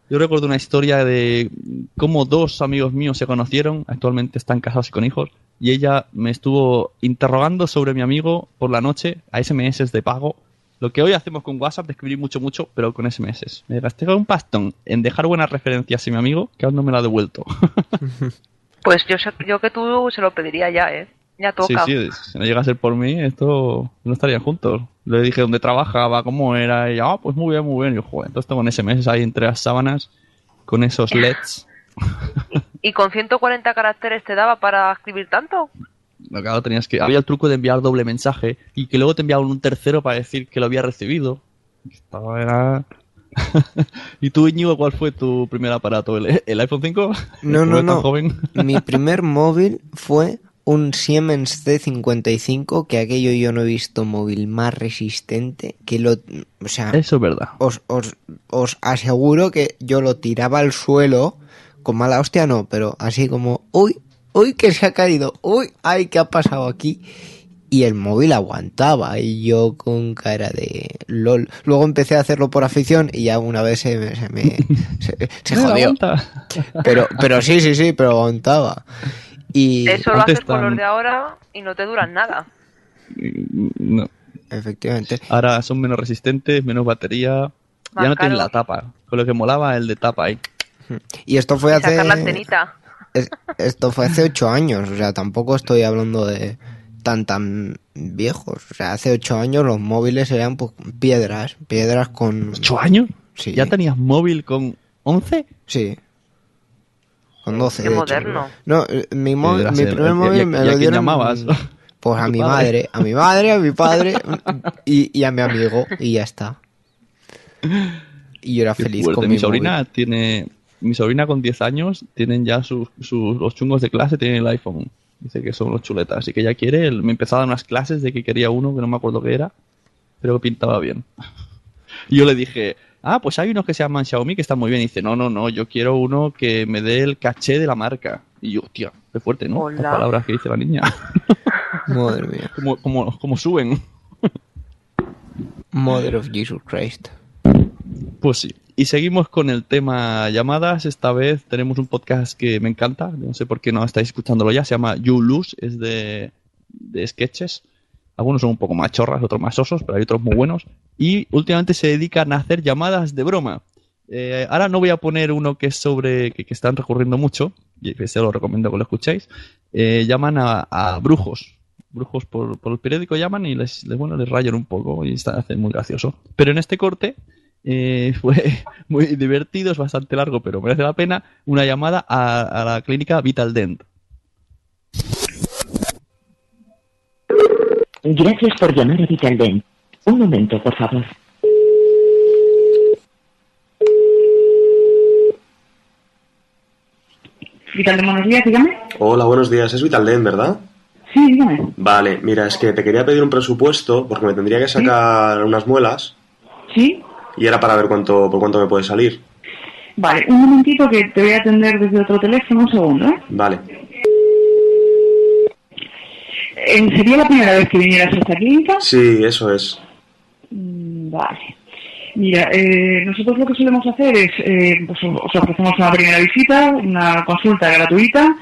Yo recuerdo una historia de cómo dos amigos míos se conocieron, actualmente están casados y con hijos, y ella me estuvo interrogando sobre mi amigo por la noche a SMS de pago. Lo que hoy hacemos con WhatsApp, de escribir mucho, mucho, pero con SMS. Me gasté un pastón en dejar buenas referencias a mi amigo, que aún no me lo ha devuelto. Pues yo, yo que tú se lo pediría ya, ¿eh? Ya Sí, toca. sí, si no llega a ser por mí, esto no estarían juntos. Le dije dónde trabajaba, cómo era, y ella, ah, pues muy bien, muy bien. Y yo, joder, entonces tengo en SMS ahí entre las sábanas con esos LEDs. ¿Y con 140 caracteres te daba para escribir tanto? Que ahora tenías que. Había el truco de enviar doble mensaje y que luego te enviaban un tercero para decir que lo había recibido. Estaba era. ¿Y tú, Íñigo, cuál fue tu primer aparato? ¿El, el iPhone 5? No, no, ¿Fue tan no. joven? Mi primer móvil fue un Siemens C55, que aquello yo no he visto móvil más resistente, que lo... O sea... Eso es verdad. Os, os, os aseguro que yo lo tiraba al suelo, con mala hostia no, pero así como, uy, uy, que se ha caído, uy, ay, ¿qué ha pasado aquí? Y el móvil aguantaba y yo con cara de lol. Luego empecé a hacerlo por afición y ya una vez se, me- se me se, se jodió. Pero, pero sí, sí, sí, pero aguantaba. Y Eso lo haces con los de ahora y no te duran nada. No. Efectivamente. Ahora son menos resistentes, menos batería. Más ya no tienen la tapa. Con lo que molaba el de tapa ahí. Y esto fue Y hace sacar la es- esto fue hace ocho años, o sea, tampoco estoy hablando de tan tan viejos. O sea, hace ocho años los móviles eran pues, piedras, piedras con ¿Ocho años? Sí. ¿Ya tenías móvil con 11? Sí. Con 12. Qué de hecho. moderno. No, eh, mi, mo- mi primer el- móvil me lo quién dieron llamabas? pues a mi madre, a mi madre, a mi padre y, y a mi amigo y ya está. Y yo era Qué feliz fuerte. con mi mi sobrina móvil. tiene mi sobrina con 10 años tienen ya sus, sus los chungos de clase tienen el iPhone dice que son los chuletas así que ella quiere él me empezó a dar unas clases de que quería uno que no me acuerdo qué era pero que pintaba bien y yo le dije ah pues hay unos que se llaman Xiaomi que están muy bien y dice no no no yo quiero uno que me dé el caché de la marca y yo hostia qué fuerte no Hola. las palabras que dice la niña Madre mía. como, como, como suben Mother of Jesus Christ. Pues sí. Y seguimos con el tema llamadas. Esta vez tenemos un podcast que me encanta. No sé por qué no estáis escuchándolo ya. Se llama You Lose. Es de, de sketches. Algunos son un poco más chorras, otros más osos, pero hay otros muy buenos. Y últimamente se dedican a hacer llamadas de broma. Eh, ahora no voy a poner uno que es sobre que, que están recurriendo mucho, y ese lo recomiendo que lo escuchéis, eh, llaman a, a brujos. Brujos por, por el periódico llaman y les, bueno, les rayan un poco y está hace muy gracioso. Pero en este corte eh, fue muy divertido, es bastante largo, pero merece la pena, una llamada a, a la clínica Vital Dent. Gracias por llamar a Vitaldent. Un momento, por favor. Vitaldent, buenos días, dígame. Hola, buenos días. Es Vitaldent, ¿verdad? Sí, dígame. Vale, mira, es que te quería pedir un presupuesto porque me tendría que sacar unas muelas Sí. y era para ver cuánto por cuánto me puede salir. Vale, un momentito que te voy a atender desde otro teléfono, un segundo, ¿eh? Vale. Eh, ¿Sería la primera vez que vinieras a esta clínica? Sí, eso es. Mm, Vale. Mira, eh, nosotros lo que solemos hacer es, eh, pues, os ofrecemos una primera visita, una consulta gratuita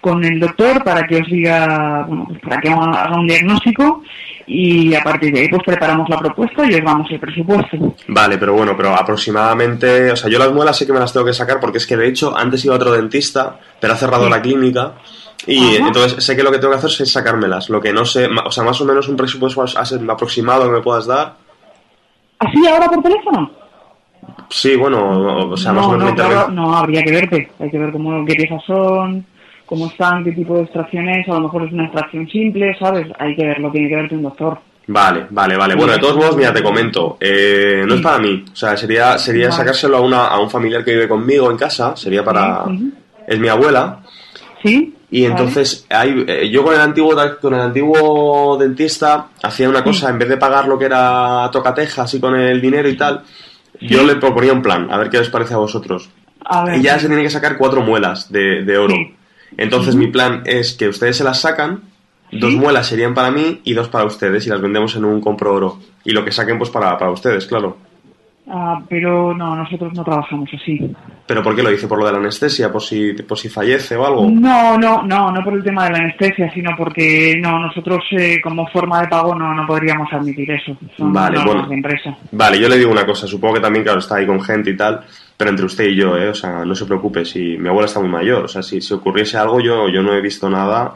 con el doctor para que os diga, bueno, pues para que haga un diagnóstico y a partir de ahí pues preparamos la propuesta y os damos el presupuesto. Vale, pero bueno, pero aproximadamente, o sea, yo las muelas sé que me las tengo que sacar porque es que de hecho antes iba a otro dentista, pero ha cerrado Sí. la clínica y Ajá. entonces sé que lo que tengo que hacer es sacármelas. Lo que no sé, o sea, más o menos un presupuesto aproximado que me puedas dar. ¿Así ahora por teléfono? Sí, bueno, o sea, más o no, menos no, claro, no, habría que verte. Hay que ver cómo, qué piezas son, cómo están, qué tipo de extracción es. A lo mejor es una extracción simple, ¿sabes? Hay que verlo, tiene que verte un doctor. Vale, vale, vale. Bueno, de todos modos, mira, te comento. Eh, no es para mí. O sea, sería, sería Vale. sacárselo a, una, a un familiar que vive conmigo en casa. Sería para... Es mi abuela. Sí. Y entonces, hay, eh, yo con el antiguo con el antiguo dentista hacía una cosa, en vez de pagar lo que era tocatejas y con el dinero y tal, yo le proponía un plan, a ver qué les parece a vosotros. A ver. Ella se tiene que sacar cuatro muelas de, de oro. Entonces mi plan es que ustedes se las sacan, dos muelas serían para mí y dos para ustedes y las vendemos en un compro oro. Y lo que saquen pues para, para ustedes, claro. Ah, pero no, nosotros no trabajamos así. ¿Pero por qué lo dice? ¿Por lo de la anestesia? ¿Por si, por si fallece o algo? No, no, no, no por el tema de la anestesia, sino porque no, nosotros eh, como forma de pago no, no podríamos admitir eso. Son Vale, bueno. de empresa. Vale, yo le digo una cosa, supongo que también, claro, está ahí con gente y tal, pero entre usted y yo, ¿eh? O sea, no se preocupe, si mi abuela está muy mayor, o sea, si, si ocurriese algo, yo, yo no he visto nada,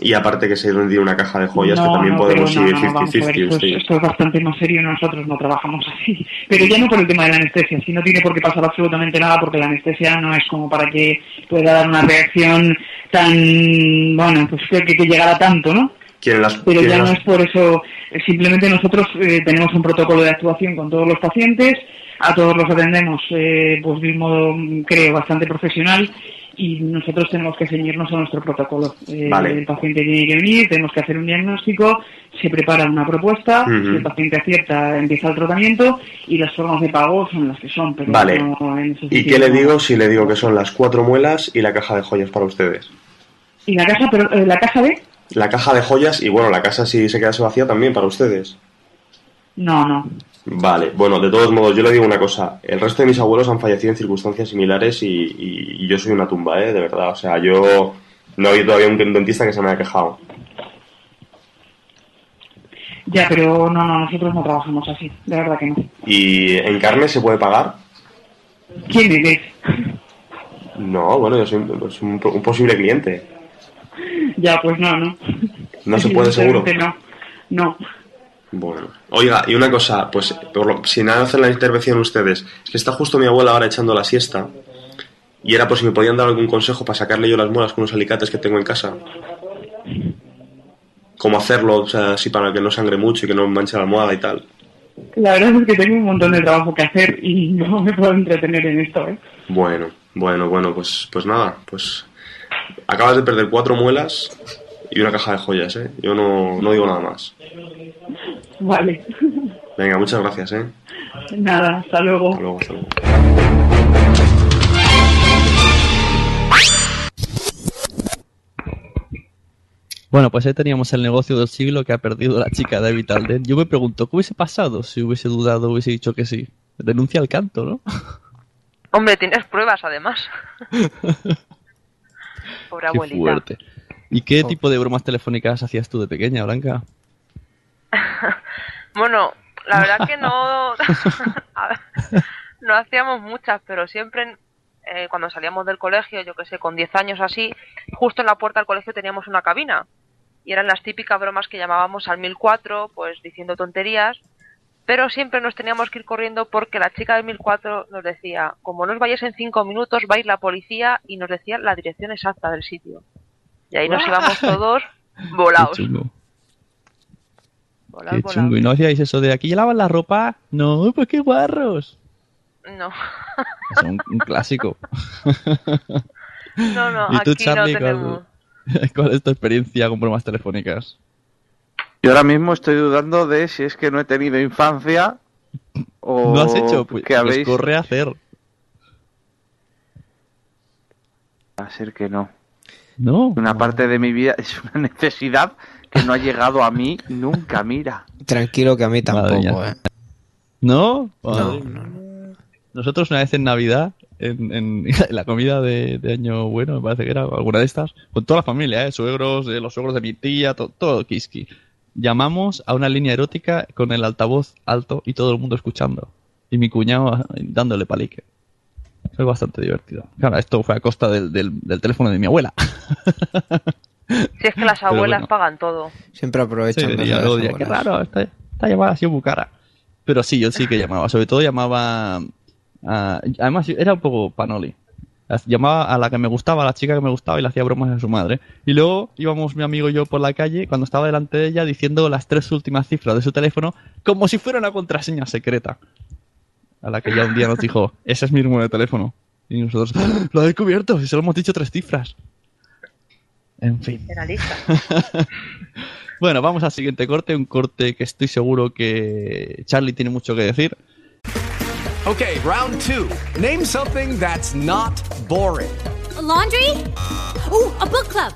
y aparte que se vendido una caja de joyas que también no, podemos ir no, vamos a ver, 50-50, esto, es, yo. esto es bastante más serio, nosotros no trabajamos así. Pero ya no por el tema de la anestesia, si no tiene por qué pasar absolutamente nada, porque la anestesia no es como para que pueda dar una reacción tan, bueno, pues que, llegara tanto, ¿no? ¿Quieren las, Pero ya no es por eso, eh, simplemente nosotros eh, tenemos un protocolo de actuación con todos los pacientes, a todos los atendemos eh, pues de un modo, mm, creo, bastante profesional y nosotros tenemos que ceñirnos a nuestro protocolo. Eh, Vale. El paciente tiene que venir, tenemos que hacer un diagnóstico, se prepara una propuesta, si el paciente acierta empieza el tratamiento y las formas de pago son las que son. Pero Vale. no en ese ¿Y qué le digo si le digo que son las cuatro muelas y la caja de joyas para ustedes? ¿Y la casa, pero, eh, la casa de? La caja de joyas y bueno, la casa si se quedase vacía también para ustedes. No, no. Vale, bueno, de todos modos, yo le digo una cosa. El resto de mis abuelos han fallecido en circunstancias similares y, y- y yo soy una tumba, ¿eh? De verdad. O sea, yo no he habido todavía un dentista que se me haya quejado. Ya, pero no, no, nosotros no trabajamos así, de verdad que no. ¿Y en carne se puede pagar? ¿Quién eres? No, bueno, yo soy un, pues, un- un posible cliente. Ya, pues no, no. No se puede seguro. No, no. Bueno. Oiga, y una cosa, pues por lo- si nada hacen la intervención ustedes, es que está justo mi abuela ahora echando la siesta y era por si me podían dar algún consejo para sacarle yo las muelas con unos alicates que tengo en casa. Cómo hacerlo, o sea, así para que no sangre mucho y que no manche la almohada y tal. La verdad es que tengo un montón de trabajo que hacer y no me puedo entretener en esto, ¿eh? Bueno, bueno, bueno, pues, pues nada, pues acabas de perder cuatro muelas y una caja de joyas, ¿eh? Yo no, no digo nada más. Vale. Venga, muchas gracias, ¿eh? Nada, hasta luego. Hasta luego, hasta luego. Bueno, pues ahí teníamos el negocio del siglo que ha perdido la chica de Vitalden. Yo me pregunto, ¿qué hubiese pasado si hubiese dudado, hubiese dicho que sí? Denuncia al canto, ¿no? Hombre, tienes pruebas además. Pobre Qué abuelita. fuerte. ¿Y qué tipo de bromas telefónicas hacías tú de pequeña, Blanca? Bueno, la verdad que no. no hacíamos muchas, pero siempre eh, cuando salíamos del colegio, yo que sé, con 10 años así, justo en la puerta del colegio teníamos una cabina. Y eran las típicas bromas que llamábamos al 1004, pues diciendo tonterías. Pero siempre nos teníamos que ir corriendo porque la chica del 1004 nos decía, como no os vayáis en 5 minutos, va a ir la policía y nos decía la dirección exacta del sitio. Y ahí nos íbamos todos volados. Qué chungo. Volados, Qué volados. chungo. ¿Y no hacíais eso de aquí lavan la ropa? No, pues qué guarros. No, Es un, un clásico. no, no, ¿Y tú, aquí Charlie, no tenemos. cuál, cuál es tu experiencia con bromas telefónicas? Yo ahora mismo estoy dudando de si es que no he tenido infancia o ¿No has hecho? Pues, que pues habéis... corre a hacer. Va a ser que no. No. Una parte de mi vida es una necesidad que no ha llegado a mí nunca, mira. Tranquilo que a mí tampoco. ¿eh? ¿No? No, Madre mía. Nosotros una vez en Navidad, en, en la comida de, de Año Bueno, me parece que era alguna de estas, con toda la familia, ¿eh? suegros, eh, los suegros de mi tía, to- todo kiski. Llamamos a una línea erótica con el altavoz alto y todo el mundo escuchando. Y mi cuñado ah, dándole palique. Fue bastante divertido. Claro, esto fue a costa del, del, del teléfono de mi abuela. Si es que las abuelas bueno. pagan todo. Siempre aprovechan. Sí, ¿no? diría, las diría, qué raro, esta, esta llamada ha sido muy cara. Pero sí, yo sí que llamaba. Sobre todo llamaba. a- además, era un poco panoli. Llamaba a la que me gustaba, a la chica que me gustaba y le hacía bromas a su madre. Y luego íbamos mi amigo y yo por la calle cuando estaba delante de ella diciendo las tres últimas cifras de su teléfono como si fuera una contraseña secreta. A la que ya un día nos dijo, ese es mi número de teléfono. Y nosotros, "¡Ah! lo he descubierto, y solo hemos dicho tres cifras. En fin. Era lista. Bueno, vamos al siguiente corte, un corte que estoy seguro que Charlie tiene mucho que decir. Okay, round two. Name something that's not boring. laundry? Ooh, a book club.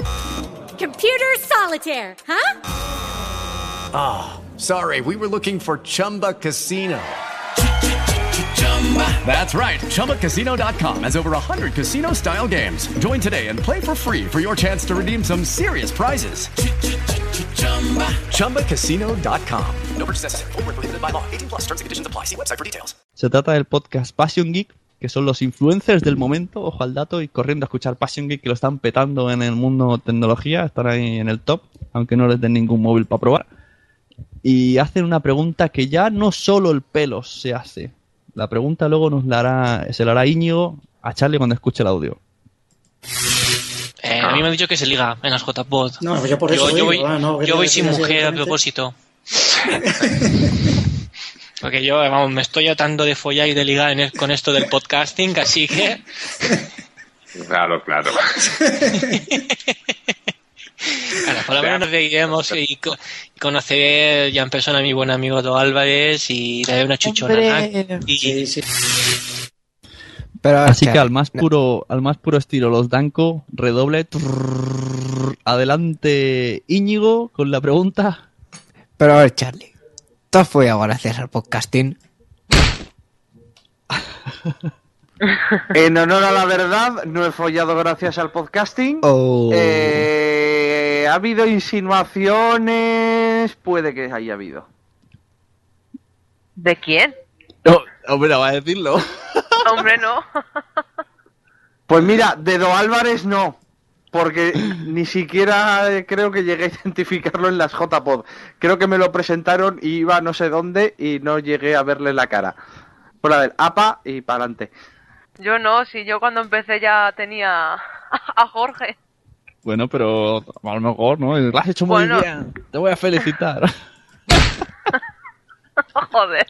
Computer solitaire, huh? Ah, sorry, we were looking for Chumba Casino. That's right. ChumbaCasino.com has over 100 casino style games. Join today and play for free for your chance to redeem some serious prizes. Prohibited by law. 18 plus terms and conditions apply. See website for details. Se trata del podcast Passion Geek, que son los influencers del momento, ojo al dato, y corriendo a escuchar Passion Geek, que lo están petando en el mundo tecnología, están ahí en el top, aunque no les den ningún móvil para probar. Y hacen una pregunta que ya no solo el pelo se hace. La pregunta luego nos la hará, se la hará Íñigo a Charlie cuando escuche el audio. Eh, a mí me han dicho que se liga en las JPod. No, pues yo por eso yo, voy, ah, no, yo voy sin mujer a propósito. Porque yo, vamos, me estoy atando de follar y de ligar en el- con esto del podcasting, así que Claro, claro. bueno, por lo menos nos reiremos y, co- y conoceré ya en persona a mi buen amigo Do Álvarez y daré una chuchona. Hombre. Y, Pero, Así que Char- al más puro, al más puro estilo, los Danco, redoble, trrrr, adelante Íñigo con la pregunta. Pero a ver, Charlie. ¿Tú has follado gracias al podcasting? En honor a la verdad, no he follado gracias al podcasting. Oh. Eh, ha habido insinuaciones, puede que haya habido. ¿De quién? No, hombre, no va a decirlo. Hombre, no. Pues mira, de Do Álvarez no, porque ni siquiera creo que llegué a identificarlo en las JPod. Creo que me lo presentaron y iba no sé dónde y no llegué a verle la cara. Por a ver, apa y para adelante. Yo no, si yo cuando empecé ya tenía a Jorge. Bueno, pero a lo mejor, ¿no? Lo has hecho muy Bueno. bien. Te voy a felicitar. Joder.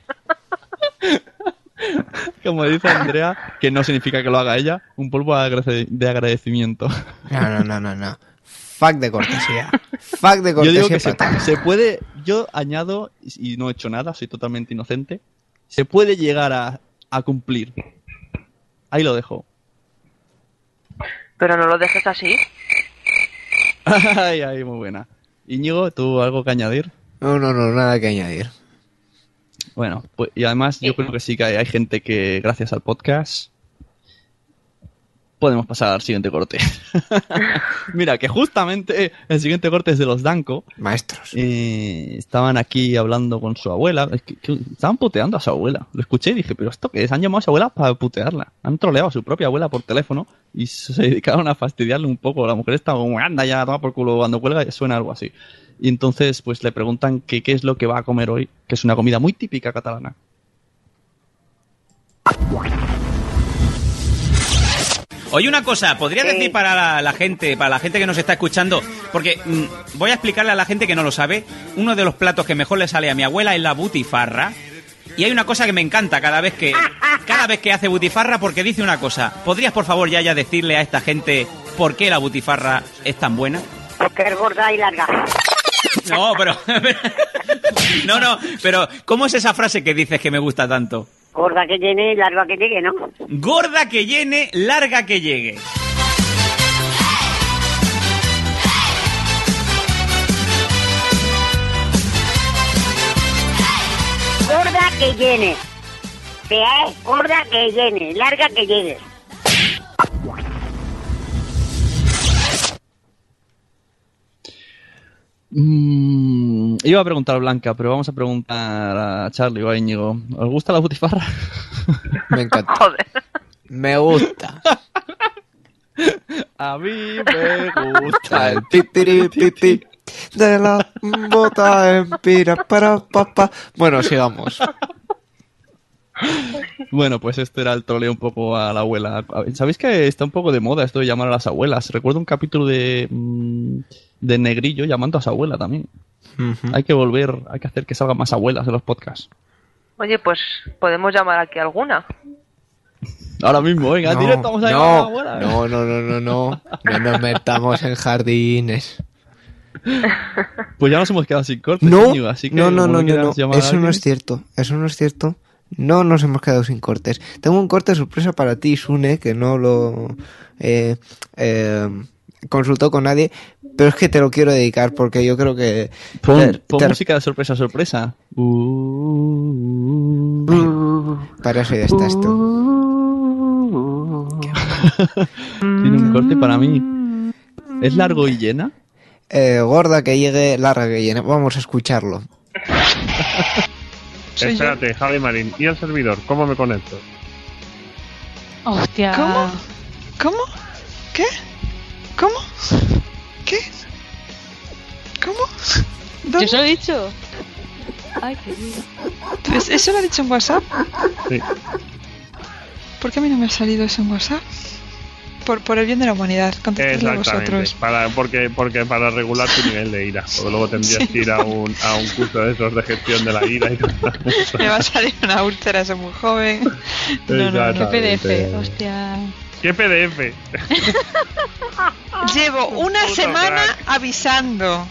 Como dice Andrea, que no significa que lo haga ella, un polvo de agrade- de agradecimiento. No, no, no, no, no. Fuck de cortesía. Fuck de Yo cortesía. digo que se, puede, yo añado, y no he hecho nada, soy totalmente inocente, se puede llegar a, a cumplir. Ahí lo dejo. Pero no lo dejes así. Ay, ay, muy buena. Íñigo, ¿tú algo que añadir? No, no, no, nada que añadir. Bueno, pues, y además yo creo que sí que hay, hay gente que, gracias al podcast, podemos pasar al siguiente corte. Mira, que justamente el siguiente corte es de los Danco. Maestros. Eh, estaban aquí hablando con su abuela. Es que- que estaban puteando a su abuela. Lo escuché y dije, ¿pero esto qué es? Han llamado a su abuela para putearla. Han troleado a su propia abuela por teléfono y se dedicaron a fastidiarle un poco. La mujer estaba como, anda ya, toma por culo. Cuando cuelga ya suena algo así. Y entonces, pues le preguntan que qué es lo que va a comer hoy, que es una comida muy típica catalana. Oye, una cosa, ¿podría decir para la, la gente, para la gente que nos está escuchando? Porque mm, voy a explicarle a la gente que no lo sabe. Uno de los platos que mejor le sale a mi abuela es la butifarra. Y hay una cosa que me encanta cada vez que cada vez que hace butifarra porque dice una cosa. ¿Podrías por favor ya ya decirle a esta gente por qué la butifarra es tan buena? Porque es gorda y larga. No, pero No, no, pero ¿cómo es esa frase que dices que me gusta tanto? Gorda que llene larga que llegue, ¿no? Gorda que llene, larga que llegue. Gorda que llene. Gorda que llene, larga que llegue. Mm, iba a preguntar a Blanca, pero vamos a preguntar a Charlie o a Íñigo. ¿Os gusta la butifarra? Me encanta. Me gusta. A mí me gusta el pipi de la bota en pira para papá. Bueno, sigamos. Bueno, pues este era el troleo un poco a la abuela. ¿Sabéis que está un poco de moda esto de llamar a las abuelas? Recuerdo un capítulo de, mm, de Negrillo llamando a su abuela también. Hay que volver, hay que hacer que salgan más abuelas de los podcasts. Oye, pues podemos llamar aquí alguna. Ahora mismo, venga, en directo vamos a llamar a la no, abuela. no, no, no, no, no. No nos metamos en jardines. Pues ya nos hemos quedado sin cortes, No, así que no, no, no, no, no. Eso no es cierto. Eso no es cierto. No nos hemos quedado sin cortes. Tengo un corte sorpresa para ti, Sune, que no lo eh, eh, consultó con nadie, pero es que te lo quiero dedicar porque yo creo que... Pon, te- pon te- música de sorpresa, sorpresa. Para eso ya está esto. Tiene un corte para mí. ¿Es largo y llena? Eh, gorda que llegue, larga que llegue. Vamos a escucharlo. Espérate, Javi Marín. ¿Y el servidor? ¿Cómo me conecto? Hostia. ¿Cómo? ¿Cómo? ¿Qué? ¿Cómo? ¿Qué? ¿Cómo? Yo se lo he dicho. Ay, qué bien. Pues, ¿Eso lo ha dicho en WhatsApp? Sí. ¿Por qué a mí no me ha salido eso en WhatsApp? Por, por el bien de la humanidad, contestadlo Exactamente. vosotros. Para, porque, porque para regular tu nivel de ira. Porque luego tendrías que ir a un, a un curso de esos de gestión de la ira y. Me va a salir una úlcera, soy muy joven. No, no, no. PDF, hostia. ¿Qué PDF? Llevo una semana crack. avisando.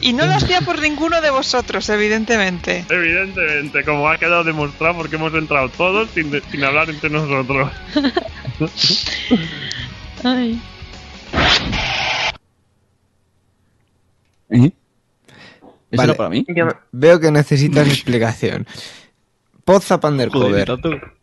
Y no lo hacía por ninguno de vosotros, evidentemente. Evidentemente, como ha quedado demostrado porque hemos entrado todos sin, de- sin hablar entre nosotros. Ay. ¿Eh? ¿Eso Vale. era para mí? Veo que necesitas explicación. Poza. Joder.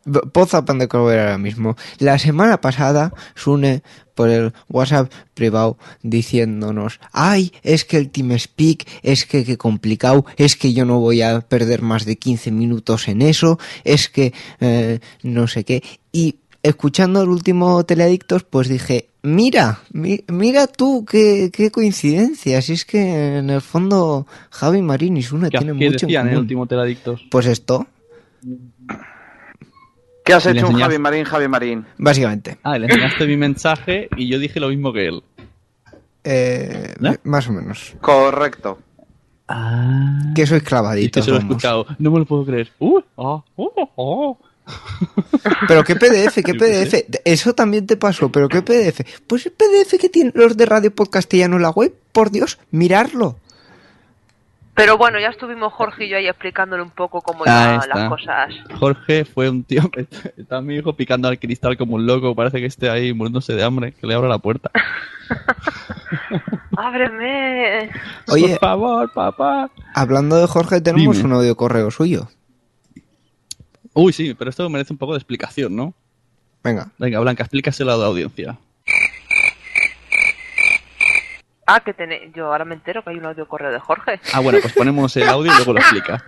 B- Poza Pandercover ahora mismo. La semana pasada, Sune por el WhatsApp privado diciéndonos, ay, es que el TeamSpeak, es que qué complicado, es que yo no voy a perder más de 15 minutos en eso, es que eh, no sé qué. Y escuchando el último Teleadictos, pues dije, mira, mi- mira tú, qué, qué coincidencia, si es que en el fondo Javi Marín y Sune ¿Qué, tienen mucho en en el común. último Teladictos? Pues esto, ¿Qué has hecho un enseñaste- Javi Marín, Javi Marín? básicamente. Ah, le enseñaste mi mensaje y yo dije lo mismo que él. Eh, Más o menos. Correcto. Que sois Y clavaditos. que se lo he escuchado. No me lo puedo creer. Uh, ah, uh, oh. Pero qué PDF, qué PDF. Eso también te pasó, pero qué PDF. Pues el PDF que tienen los de Radio Podcastellano en la web, por Dios, mirarlo. Pero bueno, ya estuvimos Jorge y yo ahí explicándole un poco cómo Ahí iban las cosas. Jorge fue un tío. Está mi hijo picando al cristal como un loco. Parece que esté ahí muriéndose de hambre. Que le abra la puerta. ¡Ábreme! Oye. Por favor, papá. Hablando de Jorge, tenemos Dime. un audio correo suyo. Uy, sí, pero esto merece un poco de explicación, ¿no? Venga. Venga, Blanca, explícaselo a la audiencia. Ah, que tenéis. Yo ahora me entero que hay un audio correo de Jorge. Ah, bueno, pues ponemos el audio y luego lo explica.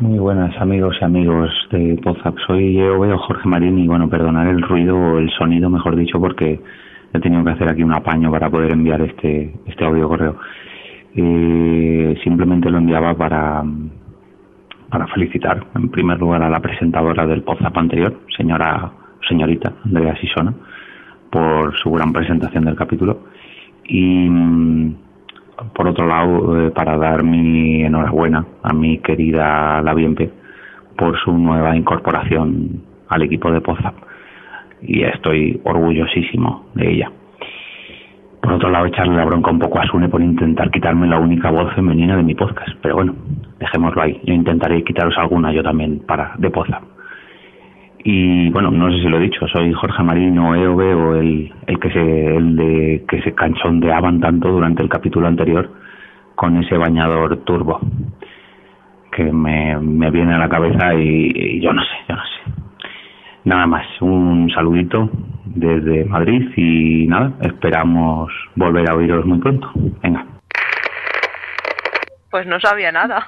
Muy buenas amigos y amigos de Pozap. Soy yo veo Jorge Marín y bueno, perdonar el ruido o el sonido, mejor dicho, porque he tenido que hacer aquí un apaño para poder enviar este, este audio correo. Eh, simplemente lo enviaba para, para felicitar en primer lugar a la presentadora del Pozap anterior, señora, señorita Andrea Sisona, por su gran presentación del capítulo. Y mm, por otro lado, eh, para dar mi enhorabuena a mi querida La Bienpe por su nueva incorporación al equipo de Pozap. Y estoy orgullosísimo de ella. Por otro lado, echarle la bronca un poco a Sune por intentar quitarme la única voz femenina de mi podcast. Pero bueno, dejémoslo ahí. Yo intentaré quitaros alguna yo también para de Pozap. Y bueno, no sé si lo he dicho, soy Jorge Marín o EOB o el, el que se el de que se canchondeaban tanto durante el capítulo anterior con ese bañador turbo que me, me viene a la cabeza y, y yo no sé, yo no sé. Nada más, un saludito desde Madrid y nada, esperamos volver a oíros muy pronto. Venga. Pues no sabía nada.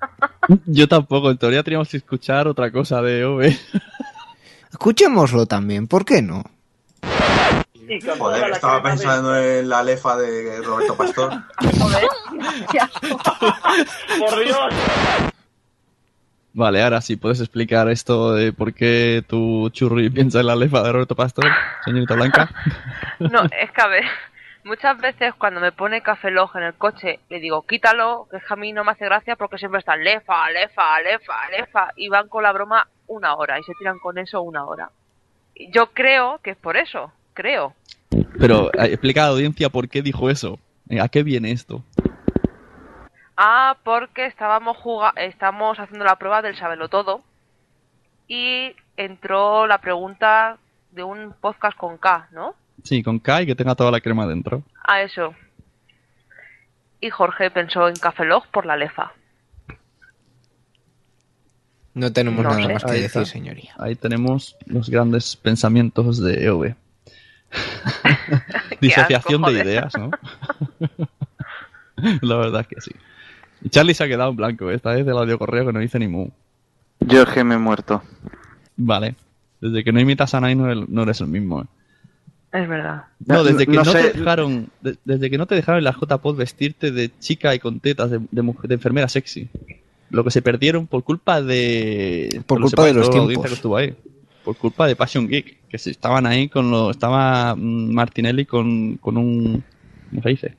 Yo tampoco, en teoría teníamos que escuchar otra cosa de OV. Escuchémoslo también, ¿por qué no? Joder, estaba pensando en la lefa de Roberto Pastor. Por Dios. Vale, ahora sí, ¿puedes explicar esto de por qué tu churri piensa en la lefa de Roberto Pastor, señorita Blanca? No, es que a ver, muchas veces cuando me pone Café Log en el coche, le digo, quítalo, que es que a mí no me hace gracia porque siempre están lefa, lefa, lefa, lefa, y van con la broma una hora, y se tiran con eso una hora. Yo creo que es por eso, creo. Pero eh, explica a la audiencia por qué dijo eso. ¿A qué viene esto? Ah, porque estábamos juga estamos haciendo la prueba del sabelo todo y entró la pregunta de un podcast con K, ¿no? Sí, con K y que tenga toda la crema dentro. A eso. Y Jorge pensó en Café Log por la lefa. No tenemos No nada sé. más que Ahí decir, está. señoría. Ahí tenemos los grandes pensamientos de EOB. Disociación asco, de ideas, ¿no? La verdad es que sí. Y Charlie se ha quedado en blanco, esta vez del audio correo que no dice ni mu. Yo es que me he muerto. Vale. Desde que no imitas a Nai no eres, no eres el mismo. ¿eh? Es verdad. No, desde que No no, sé. te dejaron, de- desde que no te dejaron en la JPod vestirte de chica y con tetas de, de mujer- de enfermera sexy. Lo que se perdieron por culpa de. Por lo culpa de los tiempos. que estuvo ahí. Por culpa de Passion Geek. Que se estaban ahí con lo. Estaba mm, Martinelli con, con un. ¿Cómo se dice?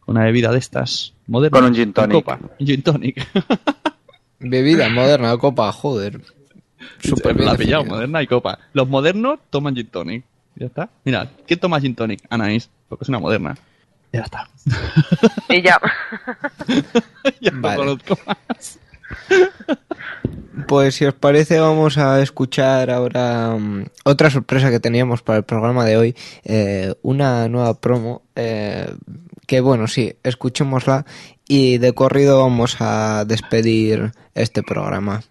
Con una bebida de estas. Moderna. Con un gin tonic. copa. Un gin tonic. Bebida moderna, copa, joder. Bien la ha pillado, moderna y copa. Los modernos toman gin tonic. Ya está. Mira, ¿quién toma gin tonic? Anaís, porque es una moderna. Ya está. Y ya. ya Vale. conozco más. Pues si os parece vamos a escuchar ahora mm, otra sorpresa que teníamos para el programa de hoy, eh, una nueva promo, eh, que bueno, sí, escuchémosla y de corrido vamos a despedir este programa.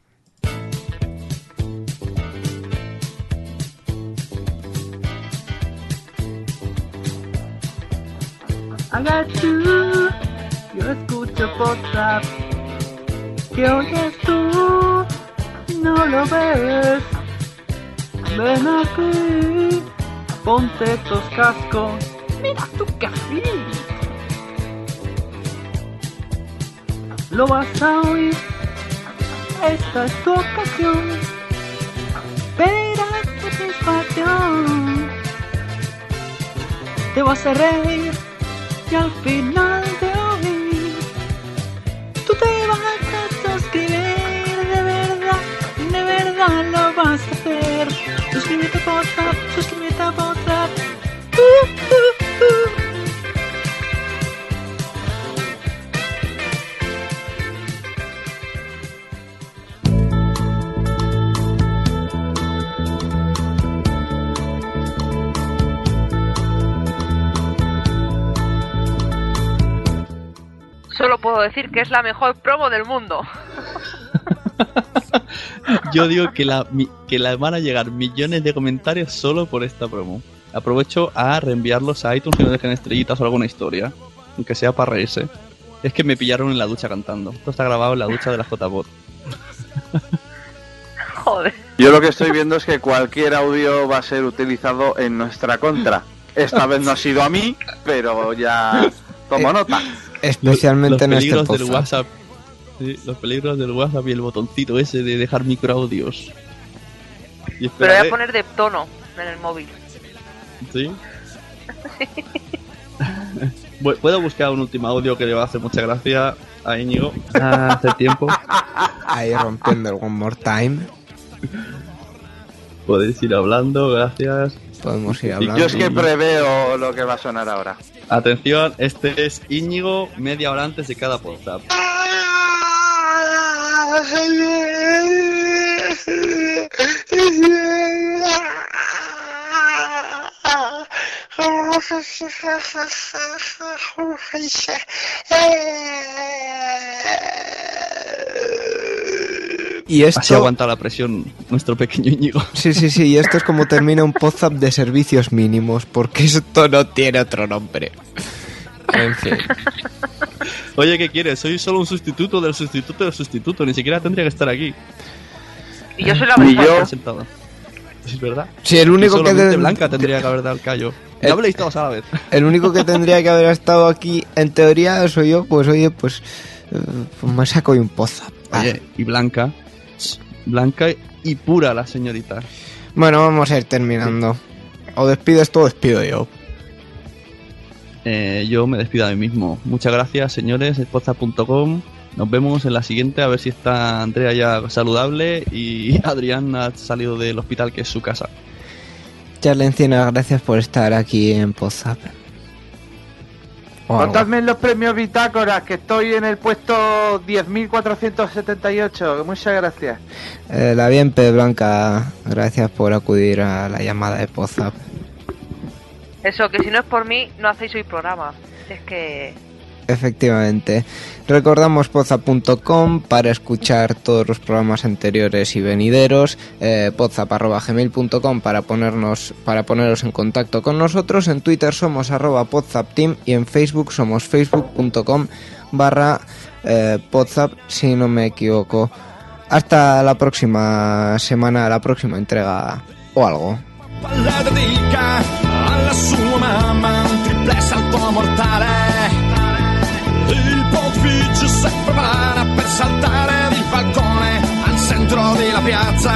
You, yo escucho tú, no lo ves. Ven aquí, ponte tus cascos, mira tu café. Lo vas a oír, esta es tu ocasión. Verás satisfacción, te vas a reír y al final de hoy tú te vas a suscribir verdad lo vas a hacer. Suscríbete a WhatsApp, suscríbete a. Uh, uh, uh. Solo puedo decir que es la mejor promo del mundo. Yo digo que la, mi- que la van a llegar millones de comentarios solo por esta promo. Aprovecho a reenviarlos a iTunes que nos dejen estrellitas o alguna historia, aunque sea para reírse. Es que me pillaron en la ducha cantando. Esto está grabado en la ducha de la JBot. Joder. Yo lo que estoy viendo es que cualquier audio va a ser utilizado en nuestra contra. Esta vez no ha sido a mí, pero ya tomo nota. Especialmente los en este peligros del podcast. WhatsApp. Sí, los peligros del WhatsApp y el botoncito ese de dejar microaudios. Y Pero voy a poner de tono en el móvil. ¿Sí? Puedo buscar un último audio que le va a hacer mucha gracia a Íñigo Ah, hace tiempo. Ahí rompiendo el One More Time. Podéis ir hablando, gracias. Podemos ir Yo es que preveo lo que va a sonar ahora. Atención, este es Íñigo media hora antes de cada podcast. Y esto... Así aguanta la presión nuestro pequeño Íñigo. Sí, sí, sí, y esto es como termina un WhatsApp de servicios mínimos, porque esto no tiene otro nombre. En fin. Oye, ¿qué quieres? Soy solo un sustituto del sustituto del sustituto. Ni siquiera tendría que estar aquí. Y yo soy la yo. Sentado. Es verdad. Sí, el único Y que de- Blanca tendría que haber dado el callo. El- habléis todos a la vez. El único que tendría que haber estado aquí, en teoría, soy yo, pues oye, pues, eh, pues me saco hoy un WhatsApp. Oye, y Blanca. Blanca y pura la señorita. Bueno, vamos a ir terminando. O despides tú o despido yo. Eh, yo me despido a mí mismo. Muchas gracias, señores. Poza.com. Nos vemos en la siguiente a ver si está Andrea ya saludable y Adrián ha salido del hospital que es su casa. Charlie Encina, gracias por estar aquí en algo. Contadme en los premios Bitácoras, que estoy en el puesto 10.478. Muchas gracias. Eh, la bien P. Blanca, gracias por acudir a la llamada de WhatsApp. Eso, que si no es por mí, no hacéis hoy programa. Es que. Efectivamente. Recordamos poza.com para escuchar todos los programas anteriores y venideros, eh, para ponernos para poneros en contacto con nosotros. En Twitter somos arroba podzapteam y en Facebook somos facebook.com barra eh, podzap si no me equivoco. Hasta la próxima semana, la próxima entrega o algo. Alla sua mamma un triple salto mortale. Il pontificio si prepara per saltare il balcone al centro della piazza.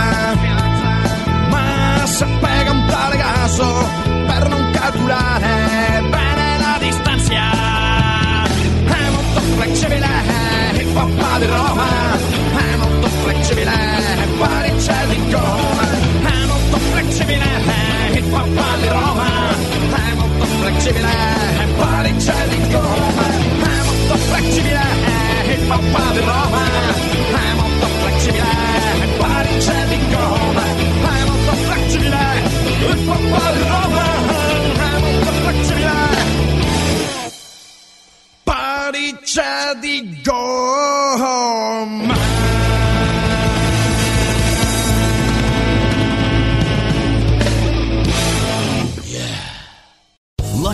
Ma se pega un tale caso per non calcolare bene la distanza. È molto flessibile il papà di Roma. È molto flessibile Parigi di Roma. È molto flessibile il papà di Roma. È molto flessibile Parigi di Roma. È molto flessibile il papà di Roma. È molto flessibile Parigi di Roma. È molto flessibile il papà di Roma. È molto flessibile Parigi di Roma.